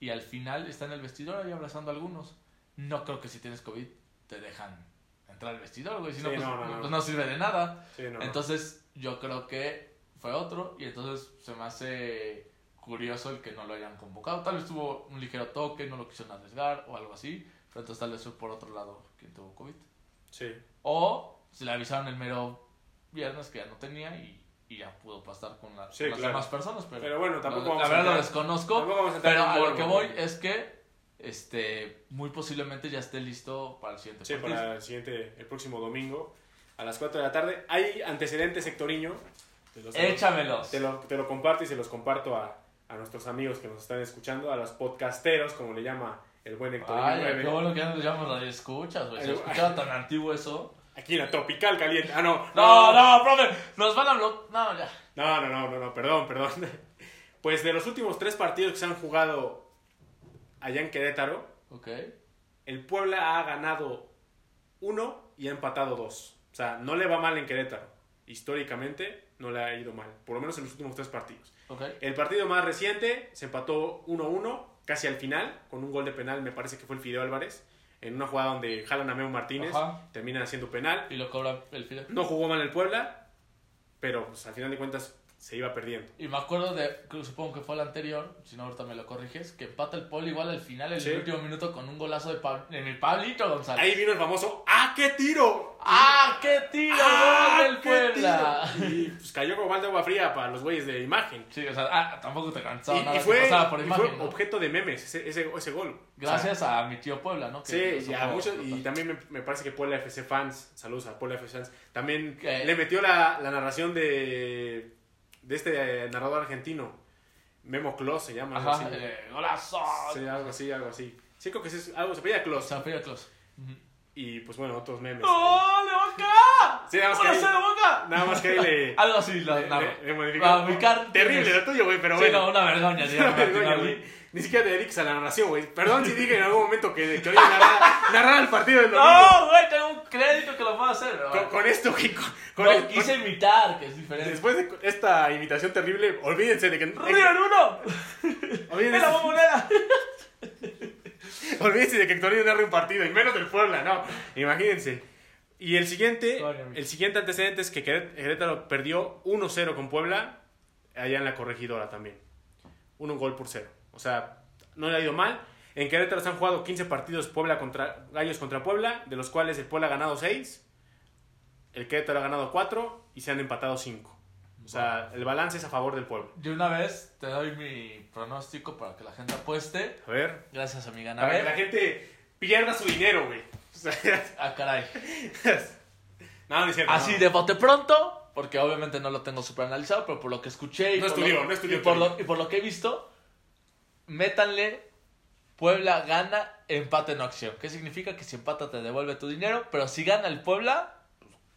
Y al final está en el vestidor ahí abrazando a algunos. No creo que si tienes COVID te dejan entrar al vestidor, güey. Si no, pues, no, no, no. pues no sirve de nada. Sí. Entonces, yo creo que fue otro. Y entonces se me hace curioso el que no lo hayan convocado. Tal vez tuvo un ligero toque, no lo quisieron arriesgar o algo así. Pero entonces tal vez fue por otro lado quien tuvo COVID. Sí. O se le avisaron el mero viernes que ya no tenía y, y ya pudo pasar con, la- Sí, con las claro. demás personas. Pero, Pero bueno, tampoco la, vamos la a verdad lo entrar- desconozco. vamos a Pero a lo que voy es que este muy posiblemente ya esté listo para el siguiente Sí, partido. para el siguiente, el próximo domingo a las 4 de la tarde. Hay antecedentes, Sectoriño. Te los- Échamelos. Te lo, te lo comparto y se los comparto a, a nuestros amigos que nos están escuchando, a los podcasteros, como le llama el buen Hectorinho Ay, 9. qué bueno que ya nos llaman radio escuchas, güey. Se escuchaba tan antiguo eso. Aquí en la Tropical Caliente. Ah, no. No, no, profe, nos van a bloquear. No, ya. No, no, no, no, no, perdón, perdón. Pues de los últimos tres partidos que se han jugado allá en Querétaro, Ok. el Puebla ha ganado uno y ha empatado dos. O sea, no le va mal en Querétaro. Históricamente no le ha ido mal, por lo menos en los últimos tres partidos. El partido más reciente se empató 1-1, casi al final, con un gol de penal, me parece que fue el Fideo Álvarez, en una jugada donde jalan a Memo Martínez, Ajá. terminan haciendo penal. Y lo cobra el Fidel. No jugó mal el Puebla, pero pues, al final de cuentas se iba perdiendo. Y me acuerdo de, supongo que fue el anterior, si no ahorita me lo corriges, que empata el Poli igual al final, en Sí. el último minuto, con un golazo de, Pa- de mi Pablito González. Ahí vino el famoso ¡Ah, qué tiro! ¡Ah, qué tiro! ¡Ah, ¡Gol del qué Puebla! tiro! Y pues cayó como balde de agua fría para los güeyes de imagen. Sí, o sea, ah, tampoco te Y, cansaba nada y que fue, pasaba por y imagen, fue ¿no? objeto de memes ese, ese, ese gol. O sea, Gracias a mi tío Puebla, ¿no? Que Sí, y, a muchos, y también me, me parece que Puebla FC fans, saludos a Puebla FC fans, también ¿Qué? le metió la, la narración de, de este eh, narrador argentino, Memo Clos se llama. algo Ajá, así. eh, golazo. Sí, algo así, algo así. Sí, creo que sí es algo, se pedía Clos. San Pedro Clos. Y pues bueno, otros memes. ¡Gol de Boca! Sí, nada más que ¡Gol ahí- de Boca! Nada más que ahí le... Algo así, la, le- le- Terrible lo tuyo, güey, pero Sí, bueno. no, una vergüenza, Una ya, vergüenza, Martín, güey. Ni siquiera te dediques a la narración, güey. Perdón si dije en algún momento que, que oye narrar, narrar el partido del domingo. No, güey, tengo un crédito que lo puedo hacer. Con, esto, güey. Con, con No, el- con- quise imitar, que es diferente. después de esta imitación terrible, olvídense de que. ¡River uno! olvídense, ¡Es la bombonera! olvídense de que Hectorinho narre un partido, y menos del Puebla, no. Imagínense. Y el siguiente, el siguiente antecedente es que Querétaro perdió 1-0 con Puebla, allá en la corregidora también. Un gol por cero. O sea, no le ha ido mal. En Querétaro se han jugado 15 partidos Puebla contra Gallos contra Puebla, de los cuales el Puebla ha ganado 6, el Querétaro ha ganado 4 y se han empatado 5. O sea, el balance es a favor del pueblo. Yo una vez te doy mi pronóstico para que la gente apueste. A ver, Gracias a mi para que la gente pierda su dinero, güey. O sea, Ah, caray. no, no es cierto. Así no. de bote pronto, porque obviamente no lo tengo super analizado, pero por lo que escuché y, No por, estudió, lo, no y, por lo, y por lo que he visto, métanle Puebla gana, empate no acción. ¿Qué significa? Que si empata te devuelve tu dinero, pero si gana el Puebla,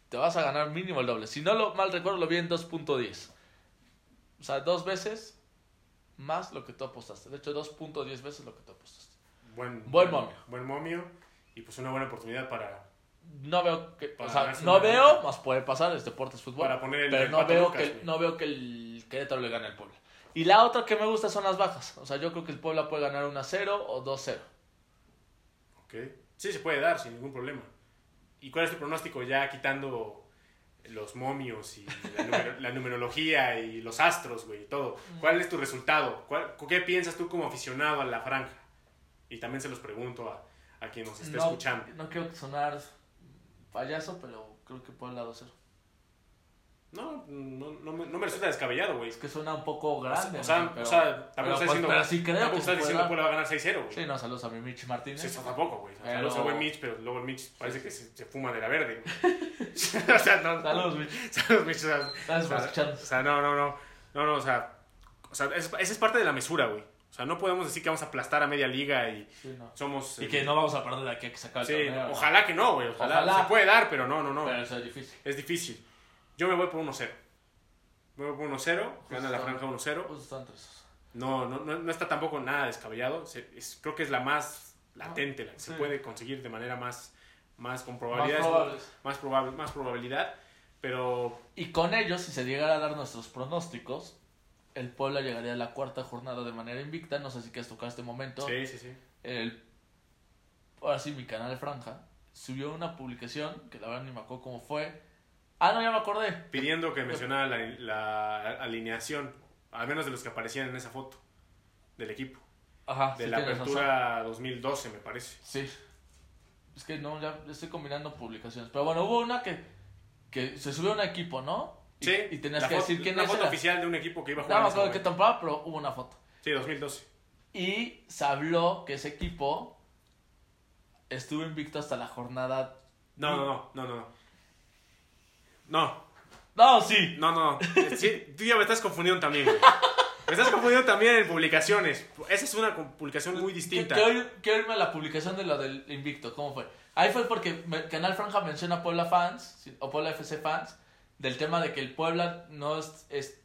te vas a ganar mínimo el doble. Si no lo mal recuerdo, lo vi en 2.10. O sea, dos veces más lo que tú apostaste. De hecho, 2.10 veces lo que tú apostaste. Buen, Buen momio. Buen momio. Y pues una buena oportunidad para, No veo que. O sea, no veo, más puede pasar, es deportes fútbol. para poner el pero no veo, Lucas, que, no veo que el Querétaro le gane al Puebla. Y la otra que me gusta son las bajas. O sea, yo creo que el Puebla puede ganar 1-0 o 2-0. Ok. Sí, se puede dar sin ningún problema. ¿Y cuál es tu pronóstico ya quitando los momios y la, la numerología y los astros, güey, y todo? ¿Cuál es tu resultado? ¿Cuál- ¿Qué piensas tú como aficionado a la franja? Y también se los pregunto a, a quien nos esté No, escuchando. no quiero sonar payaso, pero creo que Puebla 2-0. No, no, no, me, no me resulta descabellado, güey. Es que suena un poco grande. O sea, o sea, tampoco está pues, diciendo, pero sí creo tampoco que está se diciendo Puebla va a ganar 6-0, güey. Sí, no, saludos a mi Mitch Martínez. Sí, eso tampoco, güey. Saludos a buen Mitch, pero luego el Mitch parece que se, fuma de la verde. o sea, no. Saludos, Mitch. Saludos, Mitch. O sea, Gracias por escucharnos. o sea, no, no, no. No, no, o sea. O sea, es- esa es parte de la mesura, güey. O sea, no podemos decir que vamos a aplastar a media liga y Sí, no. somos. Y eh, que no vamos a perder de aquí a que se acabe el Sí, torneo, ¿no? ojalá que no, güey. Ojalá. Ojalá. Se puede dar, pero no, no, no. Pero eso es difícil. Es difícil. Yo me voy por 1-0. Me voy por 1-0. Gana la franja 1-0. Justo están entre esos. No, no, no, no está tampoco nada descabellado. Se- es- creo que es la más latente, la que se puede conseguir de manera más, más con probabilidades. Más, probable, más probabilidad. Pero Y con ellos, si se llegara a dar nuestros pronósticos, el Puebla llegaría a la cuarta jornada de manera invicta. No sé si quieres tocar este momento. sí, sí, sí. El, ahora sí, mi canal de Franja subió una publicación que la verdad ni me acuerdo cómo fue. Ah, no, ya me acordé. Pidiendo que mencionara la, la alineación, al menos de los que aparecían en esa foto del equipo. Ajá, De sí la tienes razón. apertura 2012, me parece. Sí. Es que no, ya estoy combinando publicaciones. Pero bueno, hubo una que, que se subió a un equipo, ¿no? Y, Sí, y tenías que decir quién Una es. foto era. oficial de un equipo que iba a No jugar. me en ese acuerdo qué temporada, pero hubo una foto. Sí, 2012. Y se habló que ese equipo estuvo invicto hasta la jornada. No, no, no, no, no, no. No, No, sí. no, no. Sí, tú ya me estás confundiendo también, güey. Me estás confundiendo también en publicaciones. Esa es una publicación muy distinta. Quiero, irme a la publicación de lo del invicto. ¿Cómo fue? Ahí fue porque me- Canal Franja menciona a Puebla Fans o Puebla FC Fans del tema de que el Puebla no es, es-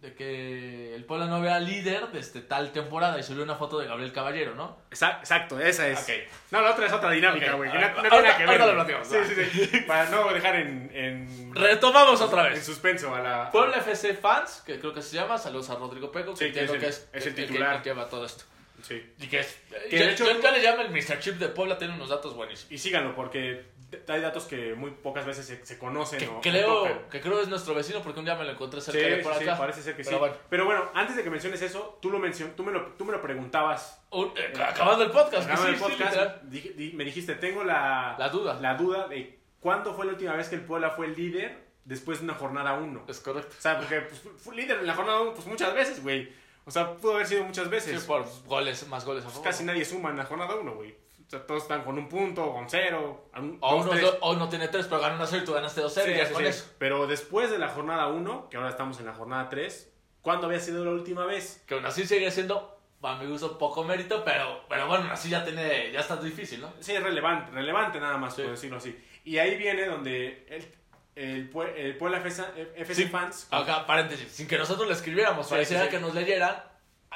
de que el Puebla no vea líder desde tal temporada y subió una foto de Gabriel Caballero, ¿no? Exa- Exacto, esa es. No, la otra es otra dinámica, güey. no, no tiene nada que ver. lo Sí, sí, sí. Para no dejar en, en, Retomamos otra en vez. suspenso a la. Puebla FC Fans, que creo que se llama, saludos a Rodrigo Peco, que Sí, que entiendo es el- que es, es el que- titular. que lleva todo esto. Sí. Y que es. Que yo, de hecho- yo- yo le llamo el Mr. Chip de Puebla, tiene unos datos buenísimos. Y síganlo, porque hay datos que muy pocas veces se, se conocen. Que o- creo, que creo es nuestro vecino porque un día me lo encontré Sí, cerca de sí, por sí, acá. parece ser que Pero sí. bueno. Pero bueno, antes de que menciones eso, tú, lo mencion tú, me, lo, tú me lo preguntabas. Un- eh, acabando el podcast, acabando sí, el sí, podcast, di- me dijiste, tengo la, La duda. la duda de cuándo fue la última vez que el Puebla fue el líder después de una jornada 1. Es correcto. O sea, porque pues, fue líder en la jornada 1 pues, muchas veces, güey. O sea, pudo haber sido muchas Sí, veces. por goles, más goles a Pues favor. casi nadie suma en la jornada 1, güey. O sea, todos están con un punto, con cero. un- O uno, tres. o no tiene tres, pero gana una 0 y tú ganaste 2-0 Sí, y ya con sí. eso. Pero después de la jornada 1, que ahora estamos en la jornada 3, ¿cuándo había sido la última vez? Que aún así sigue siendo, a mi gusto, poco mérito, pero, pero bueno, aún así ya tiene, ya está difícil, ¿no? Sí, es relevante, relevante nada más, Sí. por decirlo así. Y ahí viene donde el, el, el Puebla FC, FC Sí. Fans... Acá, paréntesis, sin que nosotros le escribiéramos, pareciera que nos leyeran,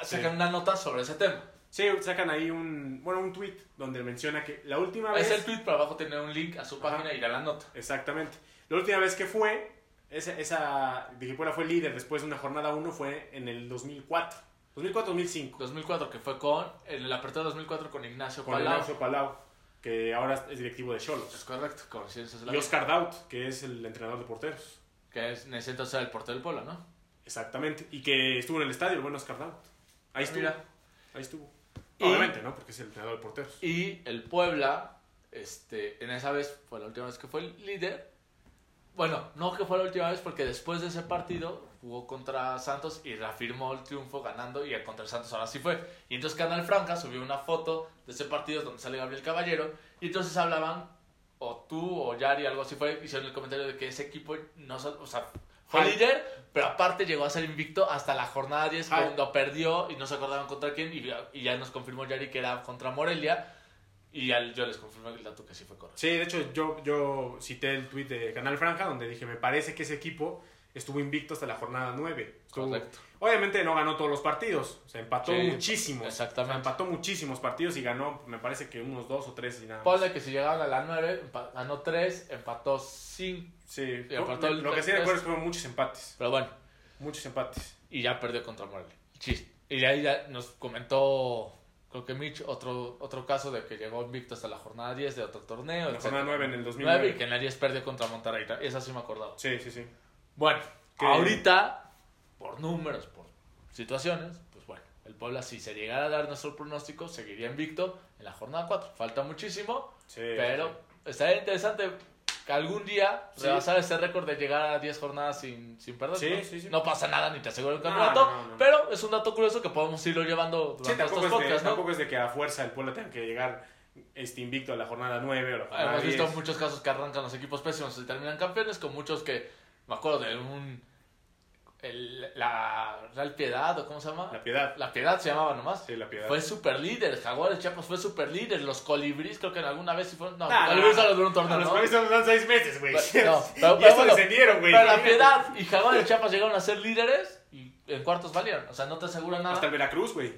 sacan una nota sobre ese tema. Sí, sacan ahí un, bueno, un tweet donde menciona que la última vez... Es el tweet, pero abajo tiene un link a su Ajá. página y a la nota. Exactamente. La última vez que fue, esa, esa Puebla fue líder después de una jornada 1 fue en el 2004. 2004-2005. 2004, que fue con, en la apertura de 2004 con Ignacio Con Palau. Ignacio Palau, que ahora es directivo de Cholos. Es correcto, la Y. Oscar Daut, que es el entrenador de porteros. Que es, necesita ser el portero del Puebla, ¿no? Exactamente. Y que estuvo en el estadio, el buen Oscar Daut. Ahí estuvo. Mira. Ahí estuvo. Y- Obviamente, ¿no? Porque es el entrenador de porteros. Y el Puebla, este, en esa vez fue la última vez que fue el líder. Bueno, no que fue la última vez porque después de ese partido jugó contra Santos y reafirmó el triunfo ganando y el contra Santos ahora sí fue. Y entonces Canal Franca subió una foto de ese partido donde sale Gabriel Caballero y entonces hablaban, o tú o Yari, algo así fue, hicieron el comentario de que ese equipo no, o sea, fue líder, pero aparte llegó a ser invicto hasta la jornada 10 Ay. cuando perdió y no se acordaban contra quién y, ya- y ya nos confirmó Yari que era contra Morelia y ya yo les confirmé el dato que sí fue correcto. Sí, de hecho, yo, yo cité el tweet de Canal Franja donde dije, me parece que ese equipo estuvo invicto hasta la jornada 9. Estuvo- Correcto. Obviamente no ganó todos los partidos, se empató Sí, muchísimos. exactamente. O sea, empató muchísimos partidos y ganó, me parece que unos dos o tres y nada. más. Ponle que si llegaban a la 9, ganó 3, empató 5, Sí, empató el- lo que sí recuerdo es que fueron muchos empates. pero bueno, Muchos empates. y ya perdió contra Morelia. Sí. Y de ahí ya nos comentó, creo que Mitch, otro, otro caso de que llegó invicto hasta la jornada 10 de otro torneo. La jornada 9 en el 9 y 2009. que en la 10 perdió contra Monterrey. Esa sí me acordaba. Sí, sí, sí. Bueno, Que- ahorita, por números, por situaciones, pues bueno, el Puebla si se llegara a dar nuestro pronóstico, seguiría invicto en la jornada 4. Falta muchísimo, Sí, pero sí. estaría interesante algún día Sí. rebasar ese récord de llegar a 10 jornadas sin, sin perder. Sí, ¿no? sí, sí. No pasa nada ni te aseguro el campeonato, no, no. pero es un dato curioso que podemos irlo llevando durante tampoco estos es, de, podcasts, ¿no? tampoco es de que a fuerza el Puebla tenga que llegar este invicto a la jornada 9 o la jornada Hemos 10. visto muchos casos que arrancan los equipos pésimos y terminan campeones, con muchos que, me acuerdo de un, el- la Real Piedad, o cómo se llama? La piedad. La Piedad se llamaba nomás. Sí, la piedad. Fue super líder, Jaguares Chiapas fue super líder, los Colibríes creo que en alguna vez sí fueron, no, Ah, Colibríes no. solo duró un torneo, los cuales son son seis meses, güey. No, pero- y eso bueno, descendieron, güey. Pero la Piedad y Jaguares Chiapas llegaron a ser líderes y en cuartos valieron, o sea, no te asegura nada. Hasta el Veracruz, güey.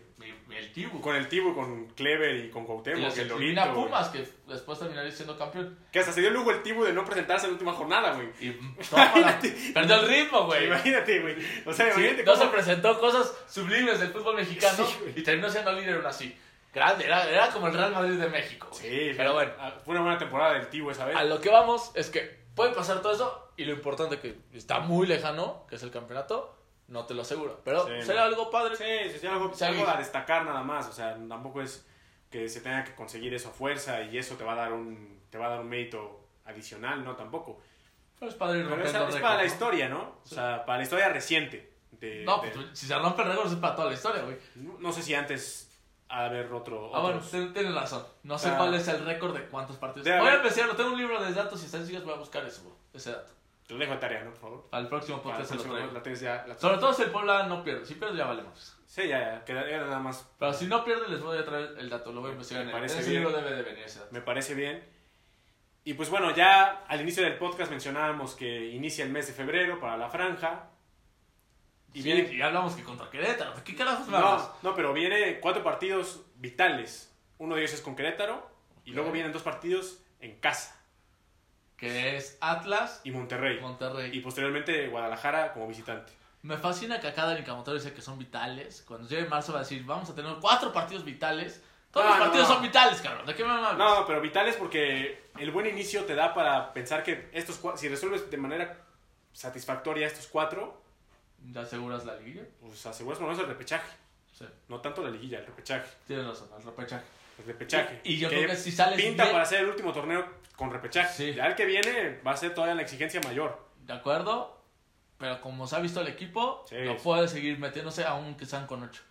Y- y el Tibu. Con el Tibu, con Clever y con Y Cuauhtémoc, los el Lorito. Pumas, que después terminaría siendo campeón. Que hasta se dio lujo el Tibu de no presentarse en la última jornada, güey. Y tómala, perdió el ritmo, güey. Imagínate, güey. O sea, Sí, imagínate no cómo... se presentó cosas sublimes del fútbol mexicano Sí, y terminó siendo líder aún así. Grande, era, era como el Real Madrid de México. Sí, pero bueno, Fue una buena temporada del Tibu esa vez. a lo que vamos es que puede pasar todo eso y lo importante que está muy lejano, que es el campeonato, no te lo aseguro. Pero Sí, sería no. algo padre. Sí, sí, sí, algo, Sí. algo a destacar nada más. O sea, tampoco es que se tenga que conseguir eso a fuerza y eso te va a dar un, te va a dar un mérito adicional, ¿no? Tampoco. Pero es padre Pero es, es para la récords, ¿no? historia, ¿no? O sea, para la historia reciente. De, No, de- pues, si se rompe el récord es para toda la historia, güey. no, no sé si antes ha de haber otro. Ah, bueno, otros. ten- tienes razón. No sé Ah. cuál es el récord de cuántos partidos. Voy a haber- investigarlo. Tengo un libro de datos y estadísticas. Voy a buscar eso, ese dato. Te lo dejo de tarea, ¿no? Por favor. Al próximo podcast se lo traigo. la tienes ya. la- Sobre todo si el Puebla no pierde. Si pierde ya valemos. Sí, ya, ya. Quedaría nada más. Pero si no pierde les voy a traer el dato. Lo voy a investigar Me en el parece ese bien. libro debe de venir ese dato. Me parece bien. Y pues bueno, ya al inicio del podcast mencionábamos que inicia el mes de febrero para la franja. Y Y, viene. y hablamos que contra Querétaro. ¿De qué carajos me No, no, pero viene cuatro partidos vitales. Uno de ellos es con Querétaro. Y Ok. luego vienen dos partidos en casa. Que es Atlas Y Monterrey. y Monterrey. Y posteriormente Guadalajara como visitante. Me fascina que acá Dani Camotero dice que son vitales. Cuando llegue marzo va a decir, vamos a tener cuatro partidos vitales. Todos No, los partidos no. son vitales, cabrón. ¿De qué me hablas? No, pero vitales porque el buen inicio te da para pensar que estos si resuelves de manera satisfactoria estos cuatro, ¿Ya aseguras la liguilla? pues aseguras por lo menos el repechaje. Sí, No tanto la liguilla, el repechaje. tienes razón, el repechaje. El repechaje. Y yo creo que si sales Pinta bien- para ser el último torneo con repechaje. Sí. Ya el que viene va a ser todavía la exigencia mayor. ¿De acuerdo? Pero como se ha visto el equipo, Sí. no puede seguir metiéndose aunque sean con ocho.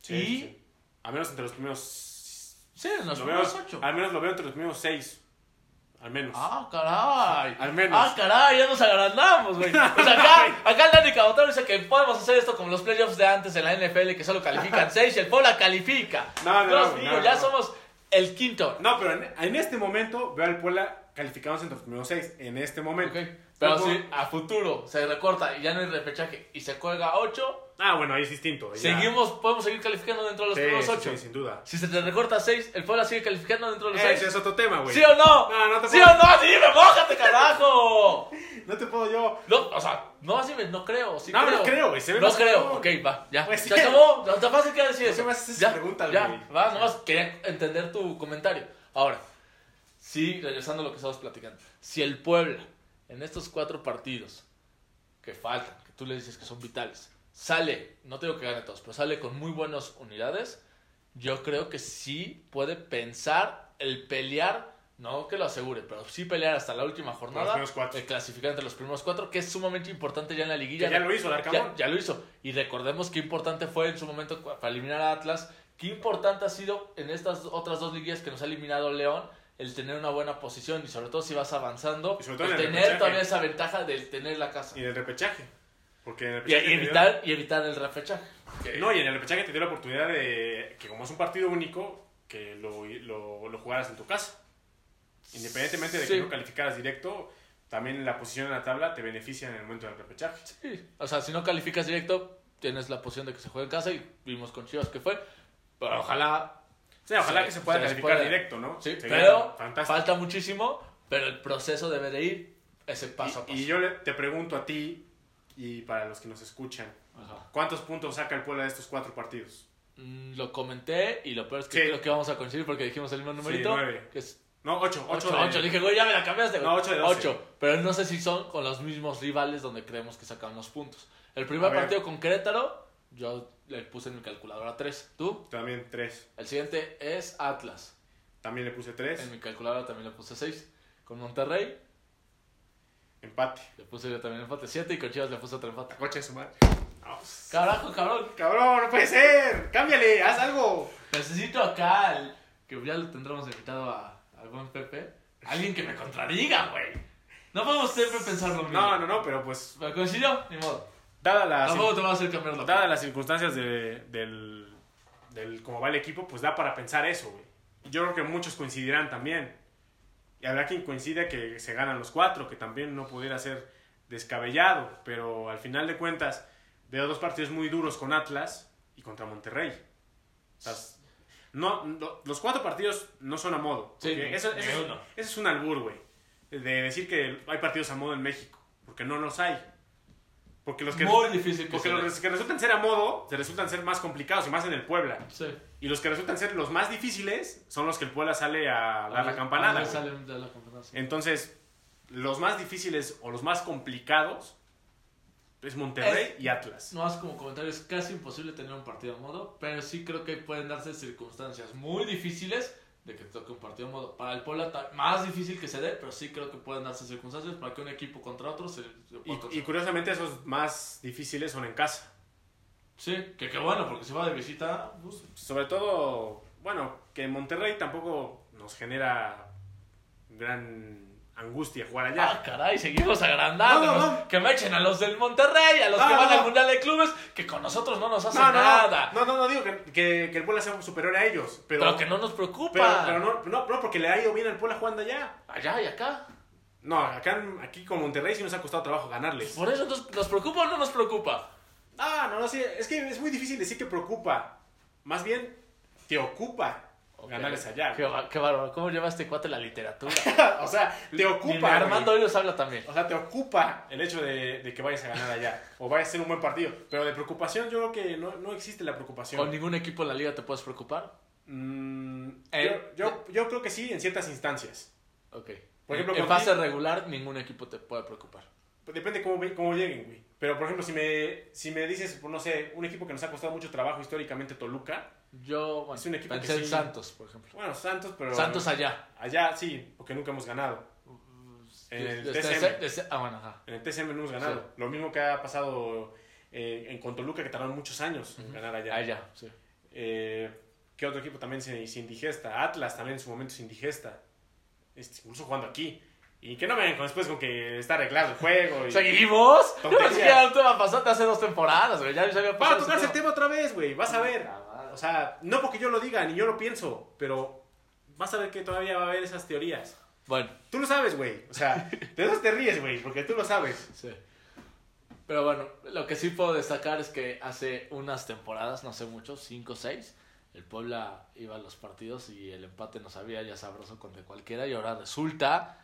Sí, y sí. A menos entre los primeros. sí, en los lo primeros veo- ocho. Al menos lo veo entre los primeros seis. Al menos. Ah, caray. Al menos. Ah, caray, ya nos agrandamos, güey. Pues acá, acá el Dani Cabotero dice que podemos hacer esto como los playoffs de antes en la NFL, que solo califican seis y el Puebla califica. No, no, Dios no, mío, no, ya no. somos el quinto. No, pero en, en este momento veo al Puebla calificados entre los primeros seis. En este momento. Ok, Pero si a futuro se recorta y ya no hay repechaje y se juega ocho, Ah, bueno, ahí es distinto. ya- seguimos, podemos seguir calificando dentro de los Sí, primeros sí, ocho. sí, sin duda. Si se te recorta seis, el Puebla sigue calificando dentro de los Ese seis. es otro tema, güey. ¿Sí o no? No, no te ¿Sí puedo- o no? Dime, mójate, carajo. No te puedo yo. No, o sea, no así me- no creo, sí No, creo. no creo, güey, se No más creo, ok, va, ya. Pues se sí. acabó, no te fácil que decir ¿Por eso. qué me haces esas ya, va, nomás quería entender tu comentario. Ahora, sí, regresando a lo que estamos platicando. Si el Puebla, en estos cuatro partidos que faltan, que tú le dices que son vitales, sale, no te digo que gane todos, pero sale con muy buenas unidades, yo creo que sí puede pensar el pelear, no que lo asegure, pero sí pelear hasta la última jornada, el clasificar entre los primeros cuatro, que es sumamente importante ya en la liguilla. Que ya lo hizo el Arcamón. Ya, ya lo hizo. Y recordemos qué importante fue en su momento para eliminar a Atlas. Qué importante ha sido en estas otras dos liguillas que nos ha eliminado León el tener una buena posición y sobre todo si vas avanzando, Y sobre todo el en el tener repechaje. todavía esa ventaja de tener la casa. Y en el repechaje. Porque en el Y, repechaje. y te dio- evitar, y evitar el refechaje. No, y en el repechaje te dio la oportunidad de que, como es un partido único, que lo, lo, lo jugaras en tu casa. Independientemente de Sí. que no calificaras directo, también la posición en la tabla te beneficia en el momento del repechaje. Sí. O sea, si no calificas directo, tienes la posición de que se juegue en casa y vimos con Chivas que fue. Pero ojalá Sí, ojalá Sí, que se pueda se calificar puede. directo, ¿no? Sí, Sería pero fantástico. falta muchísimo, pero el proceso debe de ir ese paso a Y, paso. y yo te pregunto a ti y para los que nos escuchan, Ajá. ¿cuántos puntos saca el Puebla de estos cuatro partidos? Mm, lo comenté y lo peor es que Sí. creo que vamos a coincidir porque dijimos el mismo numerito. nueve. Que es No, ocho. 8, Ocho. 8. de- Dije, güey, ya me la cambiaste. güey. No, de doce. Ocho. Pero no sé si son con los mismos rivales donde creemos que sacan los puntos. El primer partido con Querétaro, yo le puse en mi calculadora 3. ¿Tú? También tres. El siguiente es Atlas. También le puse tres. En mi calculadora también le puse 6. Con Monterrey, Empate. Le puse yo también empate 7 y con Chivas le puse otro empate. Coche de su madre. Vamos. Carajo, cabrón. Cabrón, no puede ser. Cámbiale, haz algo. Necesito acá, al- que ya lo tendremos invitado a, al buen Pepe. Alguien que me contradiga, güey. No podemos siempre pensar lo mismo. No, no, no, pero pues, Pero coincidió, ni modo. dada la, Tampoco te va a hacer cambiar la dadas las circunstancias de- del, del cómo va el equipo, pues da para pensar eso, güey. Yo creo que muchos coincidirán también. Y habrá quien coincida que se ganan los cuatro, que también no pudiera ser descabellado. Pero al final de cuentas, veo dos partidos muy duros con Atlas y contra Monterrey. O sea, no, no- los cuatro partidos no son a modo. Sí, eso, es- eso es un albur, güey. De decir que hay partidos a modo en México. Porque no los hay. Porque los que, Muy difícil que porque los que resultan ser a modo, se resultan ser más complicados y más en el Puebla. Sí. Y los que resultan ser los más difíciles son los que el Puebla sale a dar la campanada. Güey. salen de la campanada, sí. Entonces, los más difíciles o los más complicados es Monterrey y Atlas. No más como comentario, es casi imposible tener un partido a modo, pero sí creo que pueden darse circunstancias muy difíciles de que toque un partido modo. Para el Puebla más difícil que se dé, pero sí creo que pueden darse circunstancias para que un equipo contra otro se, se pueda Y, curiosamente esos más difíciles son en casa. Sí, que qué bueno, porque si va de visita, pues, Sobre todo, bueno, que Monterrey tampoco nos genera gran angustia jugar allá. Ah, caray, seguimos agrandando. No, no, no. Que me echen a los del Monterrey, a los que van al Mundial de Clubes, que con nosotros no nos no, nada. no, no, no, digo que, que, que el Puebla sea superior a ellos, pero, pero, que no nos preocupa. pero, pero no, no, no, porque le ha ido bien al Puebla jugando allá. Allá y acá. No, acá, aquí con Monterrey sí nos ha costado trabajo ganarles. Por eso entonces, ¿nos preocupa o no nos preocupa? Ah, no, no, sí, es que es muy difícil decir que preocupa. Más bien, te ocupa ganarles allá. Qué, qué bárbaro. ¿Cómo lleva este cuate la literatura? o sea, te Ni ocupa. Armando güey. Hoyos habla también. O sea, te ocupa el hecho de, de que vayas a ganar allá. O vayas a ser un buen partido. Pero de preocupación, yo creo que no, no existe la preocupación. ¿Con ningún equipo en la liga te puedes preocupar? Mm, Eh, yo, yo, yo creo que sí, en ciertas instancias. Ok. Por ejemplo, en fase regular, ningún equipo te puede preocupar. Depende cómo, cómo lleguen, güey. Pero, por ejemplo, si me, si me dices, pues, no sé, un equipo que nos ha costado mucho trabajo históricamente, Toluca. Yo, bueno, Es un equipo pensé que sí- Santos, por ejemplo. Bueno, Santos, pero... Santos allá. Allá sí, porque nunca hemos ganado. En el desde- ah, bueno, ajá. En el TSM no hemos ganado. Sí. Lo mismo que ha pasado eh, en con Toluca, que tardaron muchos años en ganar allá. Allá, sí. Eh, ¿Qué otro equipo también se, se indigesta? Atlas también en su momento se indigesta. Este, incluso jugando aquí. Y que no me vengan después con que está arreglado el juego. Y... ¿Seguimos? Ya el tema pasó hace dos temporadas, güey. Ya, ya había pasado a ese tocarse el tema otra vez, güey. Vas a ver. Ah, madre. O sea, no porque yo lo diga, ni yo lo pienso, pero vas a ver que todavía va a haber esas teorías. Bueno, Tú lo sabes, güey. O sea, de eso te ríes, güey, porque tú lo sabes. sí. Pero bueno, lo que sí puedo destacar es que hace unas temporadas, no sé mucho, cinco o seis, el Puebla iba a los partidos y el empate nos había ya sabroso contra cualquiera y ahora resulta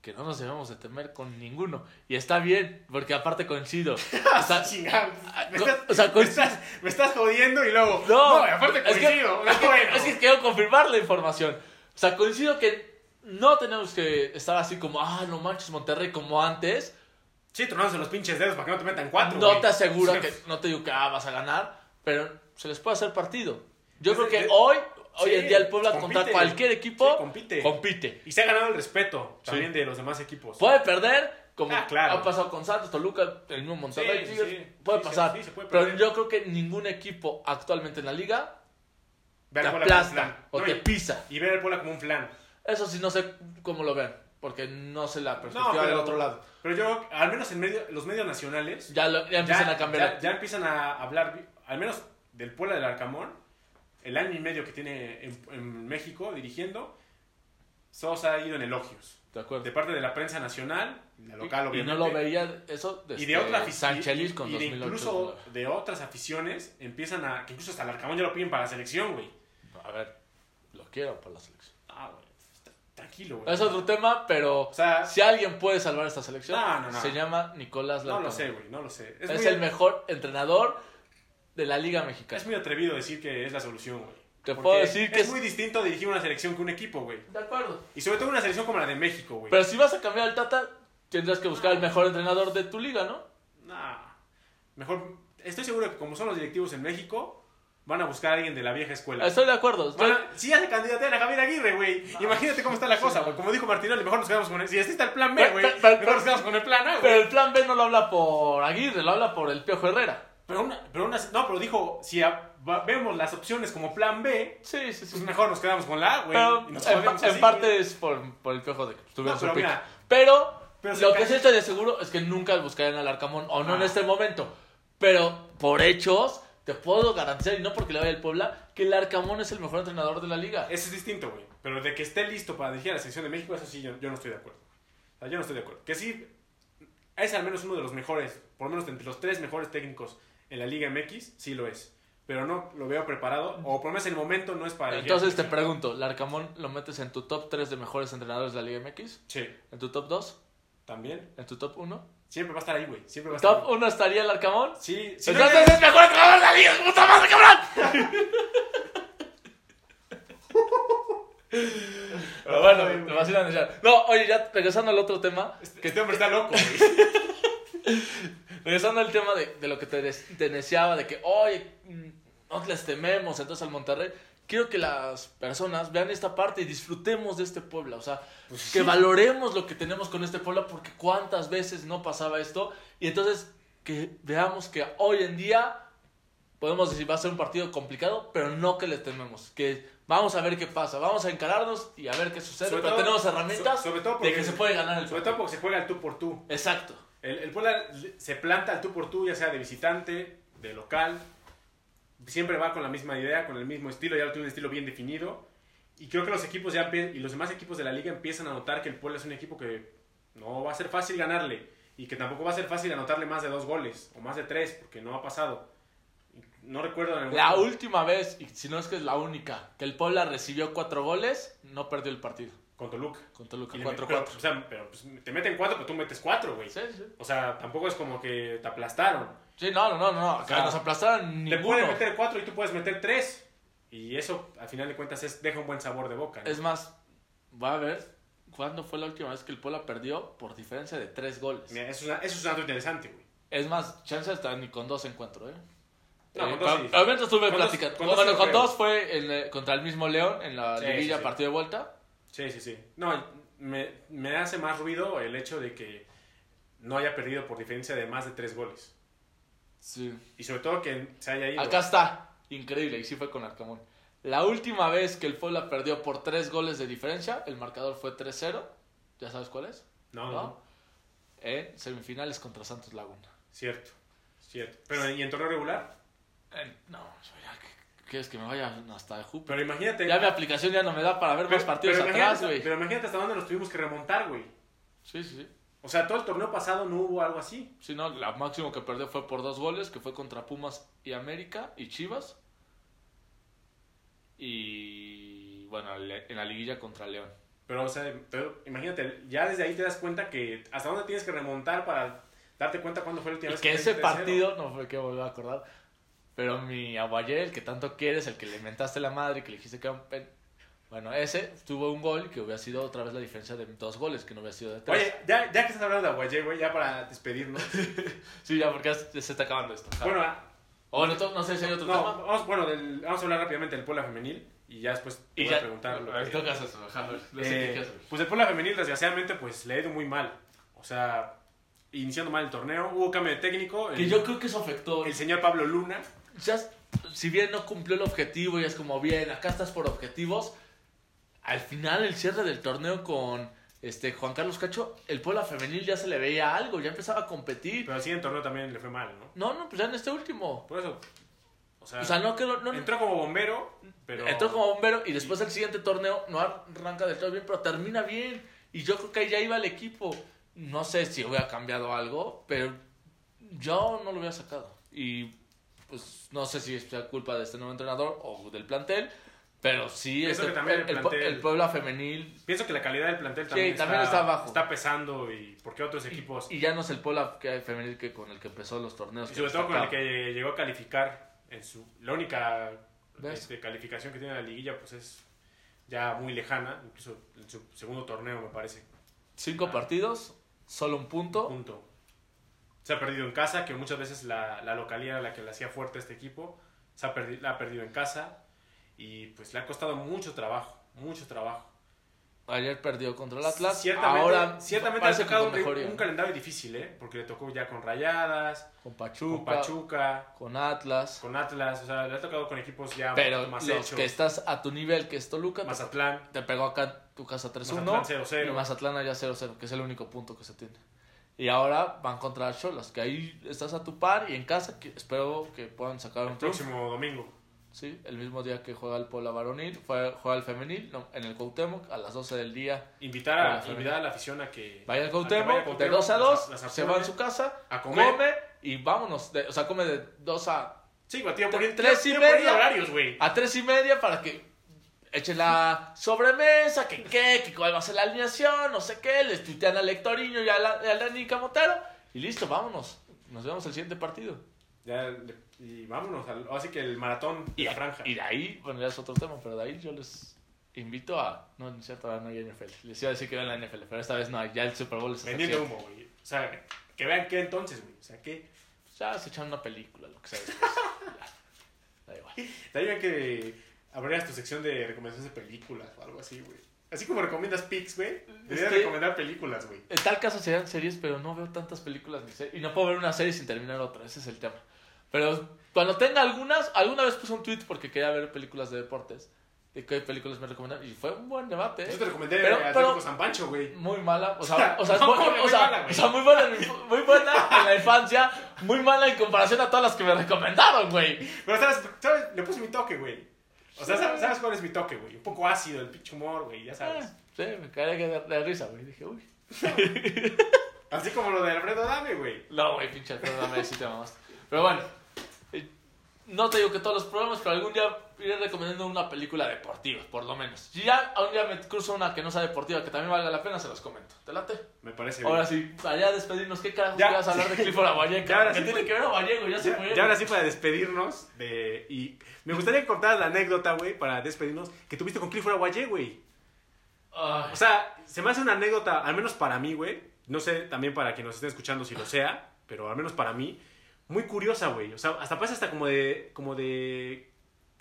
que no nos debemos de temer con ninguno. Y está bien, porque aparte coincido. O sea, Chingado. Me estás, o sea, me estás, me estás jodiendo y luego. No, aparte es que, coincido. es, que, No, bueno. es que quiero confirmar la información. O sea, coincido que no tenemos que estar así como, ah, no manches, Monterrey como antes. Sí, tronándose los pinches dedos para que no te metan cuatro. no güey. te aseguro que, no te digo que ah, vas a ganar, pero se les puede hacer partido. Yo creo que hoy, hoy en día el Puebla compite. contra cualquier equipo compite. compite. Y se ha ganado el respeto también de los demás equipos. Puede perder, como Ah, claro. ha pasado con Santos, Toluca, el mismo Monterrey, puede pasar. sí, se puede pero yo creo que ningún equipo actualmente en la liga Ver te aplasta o No, te pisa. Y ver al Puebla como un flan. Eso sí, no sé cómo lo ven, porque no sé la No, perspectiva pero, del otro lado. Pero yo, al menos en medio, los medios nacionales, Ya, lo- ya empiezan a cambiar. ya, ya empiezan a hablar, al menos del Puebla del Arcamón, el año y medio que tiene en, en México dirigiendo, Sosa ha ido en elogios. de acuerdo. De parte de la prensa nacional, la local y no lo veía eso desde y de otra Sanchelis con y de 2008. incluso de otras aficiones empiezan a que incluso hasta el Arcamón ya lo piden para la selección güey A ver, lo quiero para la selección. ah güey tranquilo güey Es otro tema, pero o sea si alguien puede salvar esta selección, No, no, no. se llama Nicolás no lo Larcamón. sé güey no lo sé Es, es, muy, el mejor entrenador de la Liga Mexicana. es muy atrevido decir que es la solución güey Te Porque puedo decir que es es- muy distinto dirigir una selección que un equipo güey De acuerdo. y sobre todo una selección como la de México güey Pero si vas a cambiar al Tata, tendrás que buscar el mejor entrenador de tu liga, ¿no? Nah. mejor estoy seguro que como son los directivos en México van a buscar a alguien de la vieja escuela. Estoy de acuerdo. estoy- Van a- sí hace candidatura a Javier Aguirre, güey. Imagínate cómo está la cosa, güey. Como dijo Martinoli, mejor nos quedamos con el... Si así está el plan B, Pero- güey, pero- pero- mejor nos quedamos con el plan A, Pero güey. el plan B no lo habla por Aguirre, lo habla por el Piojo Herrera. Pero una, pero una, no, pero dijo, si a- vemos las opciones como plan B, Sí, sí, sí. pues mejor nos quedamos con la A, güey. Pero y nos en, en así, parte güey. es por, por el Piojo de que tuviera No, su pero pick. mira, Pero, pero se lo que sí estoy de seguro es que nunca buscarían al Arcamón, o no en Ah. este momento. Pero por hechos, te puedo garantizar, y no porque le vaya el Puebla, que el Arcamón es el mejor entrenador de la liga. Eso es distinto, güey. Pero de que esté listo para dirigir a la selección de México, eso sí, yo, yo no estoy de acuerdo. O sea, yo no estoy de acuerdo. Que sí, es al menos uno de los mejores, por lo menos entre los tres mejores técnicos en la Liga MX, sí lo es. Pero no lo veo preparado, o por lo menos en el momento no es para a Entonces te pregunto, ¿el Arcamón lo metes en tu top 3 de mejores entrenadores de la Liga MX? Sí, ¿En tu top 2? también. ¿En tu top 1? Siempre va a estar ahí, güey. Siempre va a estar ¿Top ahí. 1 estaría el Arcamón? Sí, sí. Entonces es el mejor entrenador de la liga, puta madre, cabrón. Pero bueno, te vacilan ya. No, oye, ya regresando al otro tema, Que este hombre está loco, güey. regresando al tema de, de lo que te, des- te deseaba, de que, oye, mm, no les tememos entonces al Monterrey. Quiero que las personas vean esta parte y disfrutemos de este Puebla. O sea, que valoremos lo que tenemos con este Puebla porque cuántas veces no pasaba esto. Y entonces que veamos que hoy en día podemos decir va a ser un partido complicado, pero no que le tememos. Que vamos a ver qué pasa. Vamos a encararnos y a ver qué sucede. Sobre pero todo- tenemos herramientas so- sobre todo de porque- que se puede ganar el Sobre partido. todo porque se juega el tú por tú. Exacto. El, el Puebla se planta al tú por tú, ya sea de visitante, de local. Siempre va con la misma idea, con el mismo estilo, ya tiene un estilo bien definido. Y creo que los equipos ya y los demás equipos de la liga empiezan a notar que el Puebla es un equipo que no va a ser fácil ganarle y que tampoco va a ser fácil anotarle más de dos goles o más de tres, porque no ha pasado. No recuerdo en La última vez, y si no es que es la única, que el Puebla recibió cuatro goles, no perdió el partido. Con Toluca. Con Toluca Y le met- 4-4. pero, o sea, pero, pues, te meten cuatro, pero tú metes cuatro, güey. Sí, sí. O sea, tampoco es como que te aplastaron. Sí, no, no, no, no. Acá sea, nos aplastaron Te pueden ninguno. meter cuatro y tú puedes meter tres. Y eso, al final de cuentas, es, deja un buen sabor de boca. ¿no? Es más, va a ver cuándo fue la última vez que el Puebla perdió por diferencia de tres goles. Mira, eso, es una- eso es un dato interesante, güey. Es más, chance hasta ni con dos encuentro, ¿eh? No, Eh, con dos sí. Obviamente estuve platicando. bueno, con dos fue en, eh, contra el mismo León en la Sí, liguilla sí. partido de vuelta. Sí, sí, sí. No, me, me hace más ruido el hecho de que no haya perdido por diferencia de más de tres goles. Sí. Y sobre todo que se haya ido. Acá está. Increíble, y sí fue con Arcamón. La última vez que el Puebla perdió por tres goles de diferencia, el marcador fue 3-0. ¿Ya sabes cuál es? No, no. En semifinales contra Santos Laguna. Cierto, cierto. Pero, ¿y en torneo regular? Eh, no, ya, ¿qué- ¿quieres que me vaya hasta Júpiter? Pero imagínate. Ya mi aplicación ya no me da para ver pero, más partidos atrás, güey. pero imagínate hasta dónde nos tuvimos que remontar, güey. Sí, sí, sí. O sea, todo el torneo pasado no hubo algo así. Sí, no, la máximo que perdió fue por dos goles, que fue contra Pumas y América y Chivas. Y bueno, en la liguilla contra León. Pero, o sea, pero imagínate, ya desde ahí te das cuenta que hasta dónde tienes que remontar para darte cuenta cuándo fue la última vez que ese perdiste 3-0. partido, no fue que volví a acordar, pero mi abuayé, el que tanto quieres, el que le inventaste la madre, que le dijiste que era un pen- Bueno, ese tuvo un gol que hubiera sido otra vez la diferencia de dos goles, que no hubiera sido de tres. Oye, ya, ya que estás hablando de Aguayé, güey, ya para despedirnos. Sí, ya, porque se está acabando esto. bueno, O no sé si hay otro no, tema. vamos, bueno del- vamos a hablar rápidamente del Puebla femenil y ya después te Y voy ya, a preguntar. lo que- tocas eso, no sé Eh, pues el Puebla femenil, desgraciadamente, pues le ha ido muy mal. O sea, iniciando mal el torneo, hubo cambio de técnico. Que yo creo que eso afectó. el señor Pablo Luna. Ya, si bien no cumplió el objetivo y es como bien, acá estás por objetivos, al final el cierre del torneo con este Juan Carlos Cacho, el Puebla femenil ya se le veía algo, ya empezaba a competir. Pero al siguiente torneo también le fue mal, ¿no? No, no, pues ya en este último. Por eso. O sea, O sea, no quedó, no, no. entró como bombero, pero. entró como bombero y después el siguiente torneo no arranca del todo bien, pero termina bien. Y yo creo que ahí ya iba el equipo. No sé si hubiera cambiado algo, pero yo no lo hubiera sacado. Y pues no sé si es culpa de este nuevo entrenador o del plantel, pero sí este- que también el, el plantel- Puebla femenil Pienso que la calidad del plantel Sí, también, también está abajo. está pesando y porque otros equipos. y ya no es el Puebla que- femenil que con el que empezó los torneos. Y sobre todo con el que llegó a calificar en su. La única este, calificación que tiene la liguilla, pues es ya muy lejana, incluso en su segundo torneo, me parece. Cinco partidos, solo un punto. Punto. Se ha perdido en casa, que muchas veces la, la localidad era la que le hacía fuerte a este equipo. Se ha, perdi- la ha perdido en casa y pues le ha costado mucho trabajo, mucho trabajo. Ayer perdió contra el Atlas. Ciertamente, ahora ciertamente ha tocado un, calendario difícil, ¿eh? Porque le tocó ya con Rayadas, con Pachuca, con Pachuca, con Atlas. con Atlas, o sea, le ha tocado con equipos ya Pero más los hechos. que estás a tu nivel, que es Toluca, te- Mazatlán, te pegó acá tu casa 3-1. Mazatlán 0-0. Y Mazatlán allá 0-0, que es el único punto que se tiene. Y ahora van contra Cholas, que ahí estás a tu par y en casa que espero que puedan sacar un el triunfo. próximo domingo. Sí, el mismo día que juega el Puebla varonil, juega el femenil no, en el Cuauhtémoc a las 12 del día. Invitar a, la femenil. invitar a la afición a que Vaya al a Cuauhtémoc, vaya a de Cuauhtémoc, 2 a 2, las- las se va a su casa, a comer. come y vámonos. de- o sea, come de 2 a, Sí, güey, tío, poniendo tres y tío, poniendo media. horarios, güey. a 3 y media para que echen la sobremesa, que qué, que cuál va a ser la alineación, no sé qué, les tuitean al Lectoriño y a la, a Dani Camotero y listo, vámonos. Nos vemos el siguiente partido. Ya, y vámonos, al- así que el maratón y la franja. y de ahí, bueno, ya es otro tema, pero de ahí yo les invito a. No, no es cierto, ahora no hay NFL. Les iba a decir que vean la NFL, pero esta vez no. Ya el Super Bowl es Vendiendo humo, güey. O sea, que vean qué entonces, güey. O sea, que Ya se echan una película, lo que sea. da igual. bien que abrieras tu sección de recomendaciones de películas o algo así, güey. Así como recomiendas pics, güey. Deberías que- recomendar películas, güey. En tal caso serían series, pero no veo tantas películas ni series. Y no puedo ver una serie sin terminar otra, ese es el tema. Pero cuando tenga algunas, alguna vez puse un tweet porque quería ver películas de deportes. De qué películas me recomendan. Y fue un buen debate. ¿eh? Yo te recomendé Pero- Atlético pero- San Pancho, güey. Muy mala, o sea, o sea, es No, bu- muy o sea, mala, o sea, muy buena, muy buena en la infancia, muy mala en comparación a todas las que me recomendaron, güey. Pero, ¿sabes? ¿sabes? Le puse mi toque, güey. O sea, ¿sabes, sabes cuál es mi toque, güey? Un poco ácido, el pinche humor, güey, ya sabes. Ah, Sí, me caí de, de risa, güey. Dije, uy. Así como lo de Alfredo Dame, güey. No, güey, pinche Alfredo, dame si te mamaste. Pero bueno, no te digo que todos los programas, pero algún día iré recomendando una película deportiva, por lo menos. Si ya un día me cruzo una que no sea deportiva, que también valga la pena, se los comento. ¿Te late? Me parece bien. Ahora sí, allá despedirnos, ¿qué carajos Ya. vas a hablar de Clifford Aguayeca? Ya, ¿Qué sí, tiene que ver Aguayego? Ya se Ya, fue. ya ahora sí para despedirnos de... Y me gustaría que contaras la anécdota, güey, para despedirnos, que tuviste con Clifford Aguayé, güey. O sea, se me hace una anécdota, al menos para mí, güey. No sé también para quien nos esté escuchando si lo sea, pero al menos para mí, muy curiosa, güey. O sea, hasta parece hasta como de... Como de...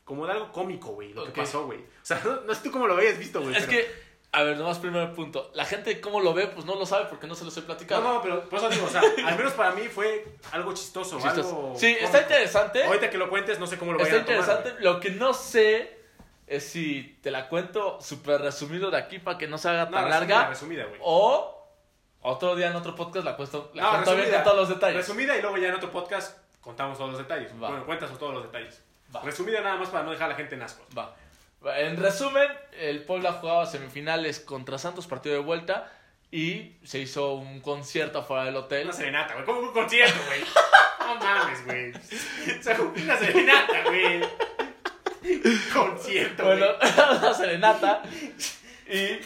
Como de algo cómico, güey, lo que pasó, güey. O sea, no, no sé tú cómo lo habías visto, güey. es pero- que, a ver, nomás primer punto. La gente, ¿cómo lo ve? Pues no lo sabe porque no se los he platicado. No, no, pero por eso digo, o sea, al menos para mí fue algo chistoso, Chistoso. algo... Sí, cómico. está interesante. Ahorita que lo cuentes, no sé cómo lo Está vayan a tomar, interesante. Lo que no sé es si te la cuento súper resumido de aquí para que no se haga güey. tan No, resumida, larga. resumida, güey. O otro día en otro podcast la, cuento, la No, cuento bien resumida. con todos los detalles. Resumida y luego ya en otro podcast contamos todos los detalles. Va. Bueno, cuentas todos los detalles. Va. Resumida nada más para no dejar a la gente en asco. Va. En resumen, el Puebla jugaba semifinales contra Santos, partido de vuelta. Y se hizo un concierto afuera del hotel. Una serenata, güey. ¿Cómo un concierto, güey? No mames, güey. O sea, una serenata, güey. Concierto, Bueno, una serenata. Y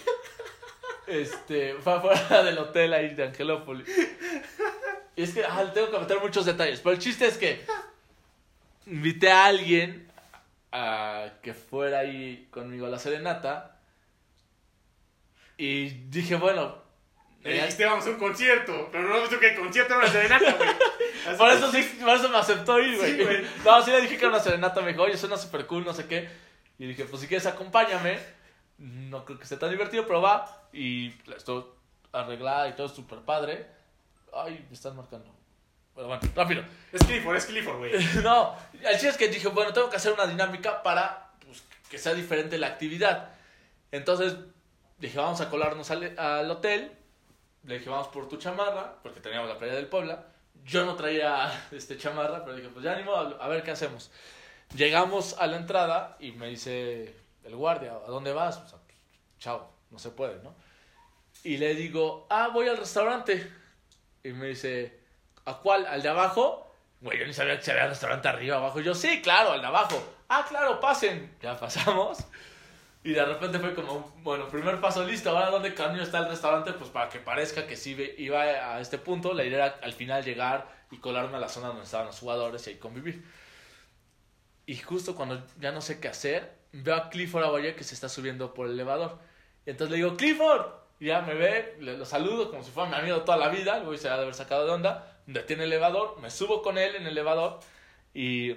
este, fue afuera del hotel ahí de Angelópolis. Y es que ah, tengo que meter muchos detalles. Pero el chiste es que invité a alguien a que fuera ahí conmigo a la serenata. Y dije, bueno. Le ya- dijiste, vamos a un concierto. Pero no hemos dicho que el concierto era una serenata, güey. Por eso, sí, por eso me aceptó ir, güey. Sí, no, sí le dije que era una serenata. Me dijo, oye, suena súper cool, no sé qué. Y dije, pues si quieres, acompáñame. No creo que esté tan divertido, pero va. Y estoy arreglada y todo súper padre. Ay, me están marcando. Pero bueno, rápido. Es Clifford, es Clifford, güey. no, el chiste es que dije, bueno, tengo que hacer una dinámica para pues, que sea diferente la actividad. Entonces dije, vamos a colarnos al, al hotel. Le dije, vamos por tu chamarra, porque teníamos la playa del Puebla. Yo no traía este chamarra, pero dije, pues ya ni modo, a ver qué hacemos. Llegamos a la entrada y me dice el guardia, ¿a dónde vas? O sea, pues, chao, no se puede, ¿no? Y le digo, ah, voy al restaurante. Y me dice, ¿a cuál? ¿Al de abajo? Güey, yo ni sabía que había restaurante arriba, abajo. Y yo, sí, claro, al de abajo. Ah, claro, pasen. Ya pasamos. Y de repente fue como, bueno, primer paso listo. Ahora, ¿dónde camino está el restaurante? Pues para que parezca que sí iba a este punto. La idea era al final llegar y colarme a la zona donde estaban los jugadores y ahí convivir. Y justo cuando ya no sé qué hacer, veo a Clifford Aguaye que se está subiendo por el elevador. Entonces le digo, Clifford. Y ya me ve, le, lo saludo como si fuera mi amigo toda la vida. Luego se ha de haber sacado de onda. Detiene el elevador, me subo con él en el elevador. Y,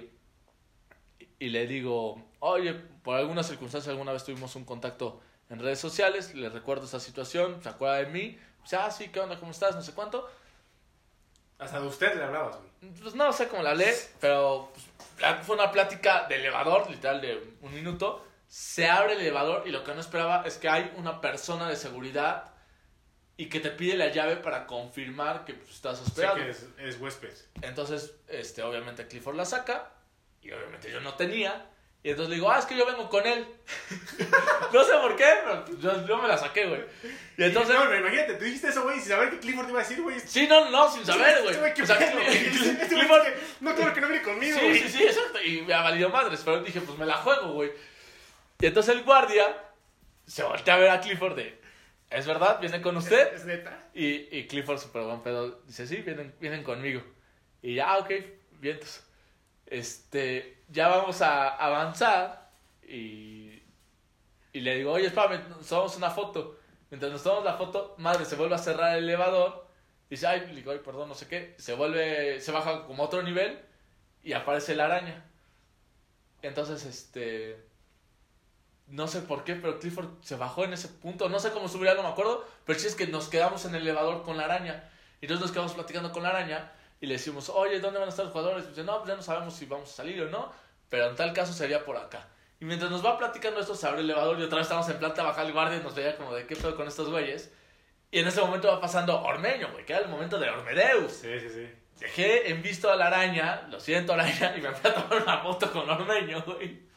y le digo, oye, por alguna circunstancia alguna vez tuvimos un contacto en redes sociales, le recuerdo esa situación, se acuerda de mí, dice, ah, sí, ¿qué onda? ¿Cómo estás? No sé cuánto. Hasta de usted le hablabas, güey. Pues no sé cómo la lee, pero pues, fue una plática de elevador, literal de un minuto. Se abre el elevador y lo que no esperaba es que hay una persona de seguridad y que te pide la llave para confirmar que pues, estás hospedado. que es, es huésped. Entonces, este, obviamente Clifford la saca y obviamente yo no tenía. Y entonces le digo, ah, es que yo vengo con él. no sé por qué, pero yo, yo me la saqué, güey. Y entonces... No, pero imagínate, tú dijiste eso, güey, sin saber que Clifford te iba a decir, güey. Sí, no, no, sin saber, güey. O sea. Clifford- Este Clifford- No, claro que no viene conmigo, Sí, güey. sí, sí, exacto. Y me ha valido madres, pero dije, pues me la juego, güey. Y entonces el guardia se voltea a ver a Clifford de, ¿es verdad? ¿Viene con usted? ¿Es neta? Y, y Clifford, súper buen pedo, dice, sí, vienen, vienen conmigo. Y ya, ok, vientos. Este, ya vamos a avanzar y, y le digo, oye, espérame, nos tomamos una foto. Mientras nos tomamos la foto, madre, se vuelve a cerrar el elevador. Dice, ay, le digo, ay, perdón, no sé qué. Se vuelve, se baja como a otro nivel y aparece la araña. Entonces, este... No sé por qué, pero Clifford se bajó en ese punto. No sé cómo subirá, no me acuerdo. Pero sí es que nos quedamos en el elevador con la araña. Y entonces nos quedamos platicando con la araña. Y le decimos, oye, ¿dónde van a estar los jugadores? Y dice, no, pues ya no sabemos si vamos a salir o no. Pero en tal caso sería por acá. Y mientras nos va platicando esto, se abre el elevador. Y otra vez estamos en planta baja el guardia. Y nos veía como de qué pedo con estos güeyes. Y en ese momento va pasando Ormeño, güey. Que era el momento de Ormedeus. Sí, sí, sí. Dejé en visto a la araña, lo siento araña, y me fui a tomar una foto con Ormeño, güey.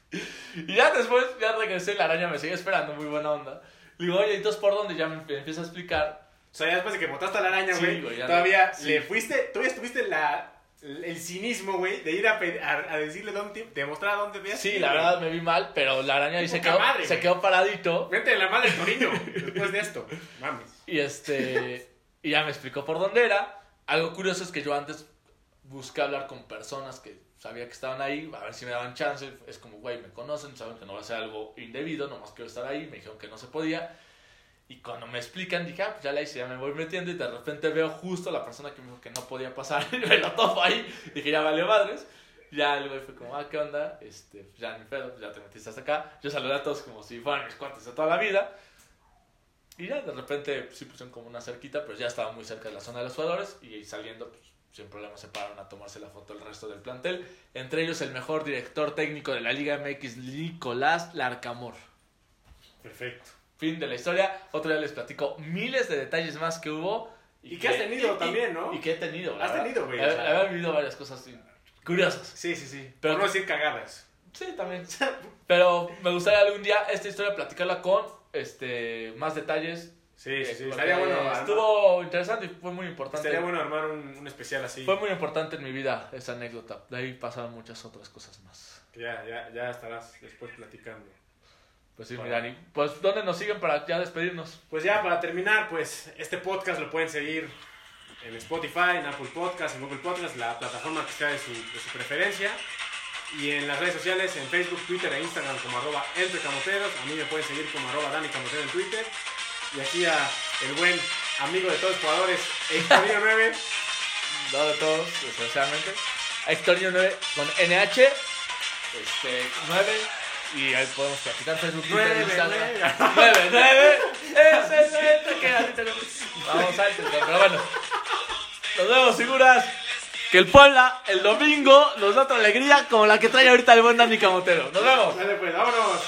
Y ya después, ya regresé, la araña me sigue esperando, muy buena onda. Le digo, oye, entonces por dónde? Ya me me empieza a explicar. O sea, ya después de que botaste a la araña, Sí, güey, ya todavía sí. le fuiste, todavía tuviste la, el cinismo, güey, de ir a, a, a decirle dónde, demostrar a dónde veías. Sí, la verdad me vi mal, pero la araña ahí se quedó, madre, se quedó paradito. Vente de la madre Torino, después de esto. Mames. Y este. Y ya me explicó por dónde era. Algo curioso es que yo antes busqué hablar con personas que sabía que estaban ahí, a ver si me daban chance. Es como, güey, me conocen, saben que no va a ser algo indebido, nomás quiero estar ahí. Me dijeron que no se podía. Y cuando me explican, dije, ah, pues ya la hice, ya me voy metiendo. Y de repente veo justo la persona que me dijo que no podía pasar. Y me lo topo ahí. Dije, ya vale madres. Ya el güey fue como, ah, ¿qué onda? Este, pues ya ni pedo, pues ya te metiste hasta acá. Yo saludé a todos como si fueran mis cuates de toda la vida. Y ya de repente pues, sí pusieron como una cerquita, pero ya estaba muy cerca de la zona de los jugadores. Y saliendo, pues sin problema se pararon a tomarse la foto el resto del plantel. Entre ellos el mejor director técnico de la Liga MX, Nicolás Larcamor. Perfecto. Fin de la historia. Otro día les platico miles de detalles más que hubo. Y que has tenido también, ¿no? Y que he tenido. Has verdad. tenido, güey, He- o sea. He vivido varias cosas curiosas. Sí, sí, sí. Pero- Pero no decir cagadas. Sí, también. Pero me gustaría algún día esta historia platicarla con este más detalles. Sí, sí, sí. Porque Estaría bueno, armar- Estuvo interesante y fue muy importante. estaría bueno armar un, un especial así. Fue muy importante en mi vida esa anécdota. De ahí pasaron muchas otras cosas más. Ya, ya, ya estarás después platicando. Pues sí, Bueno. mi Dani. Pues, ¿dónde nos siguen para ya despedirnos? Pues ya para terminar, pues este podcast lo pueden seguir en Spotify, en Apple Podcast, en Google Podcast, la plataforma que sea de su, de su preferencia. Y en las redes sociales, en Facebook, Twitter e Instagram como arroba entre camoteros. A mí me pueden seguir como arroba Dani Camotero en Twitter. Y aquí a el buen amigo de todos los jugadores, Héctor 9. No de todos, desgraciadamente. Héctor 9 con NH. Este, 9. Y ahí podemos platicar Facebook, Twitter, Nueve, Instagram. nueve. 9, 9. Ese es el que así Vamos a intentar, pero bueno. Nos vemos, figuras. Que el Puebla el domingo nos da otra alegría como la que trae ahorita el buen Dani Camotero. Nos vemos. Dale pues, vámonos.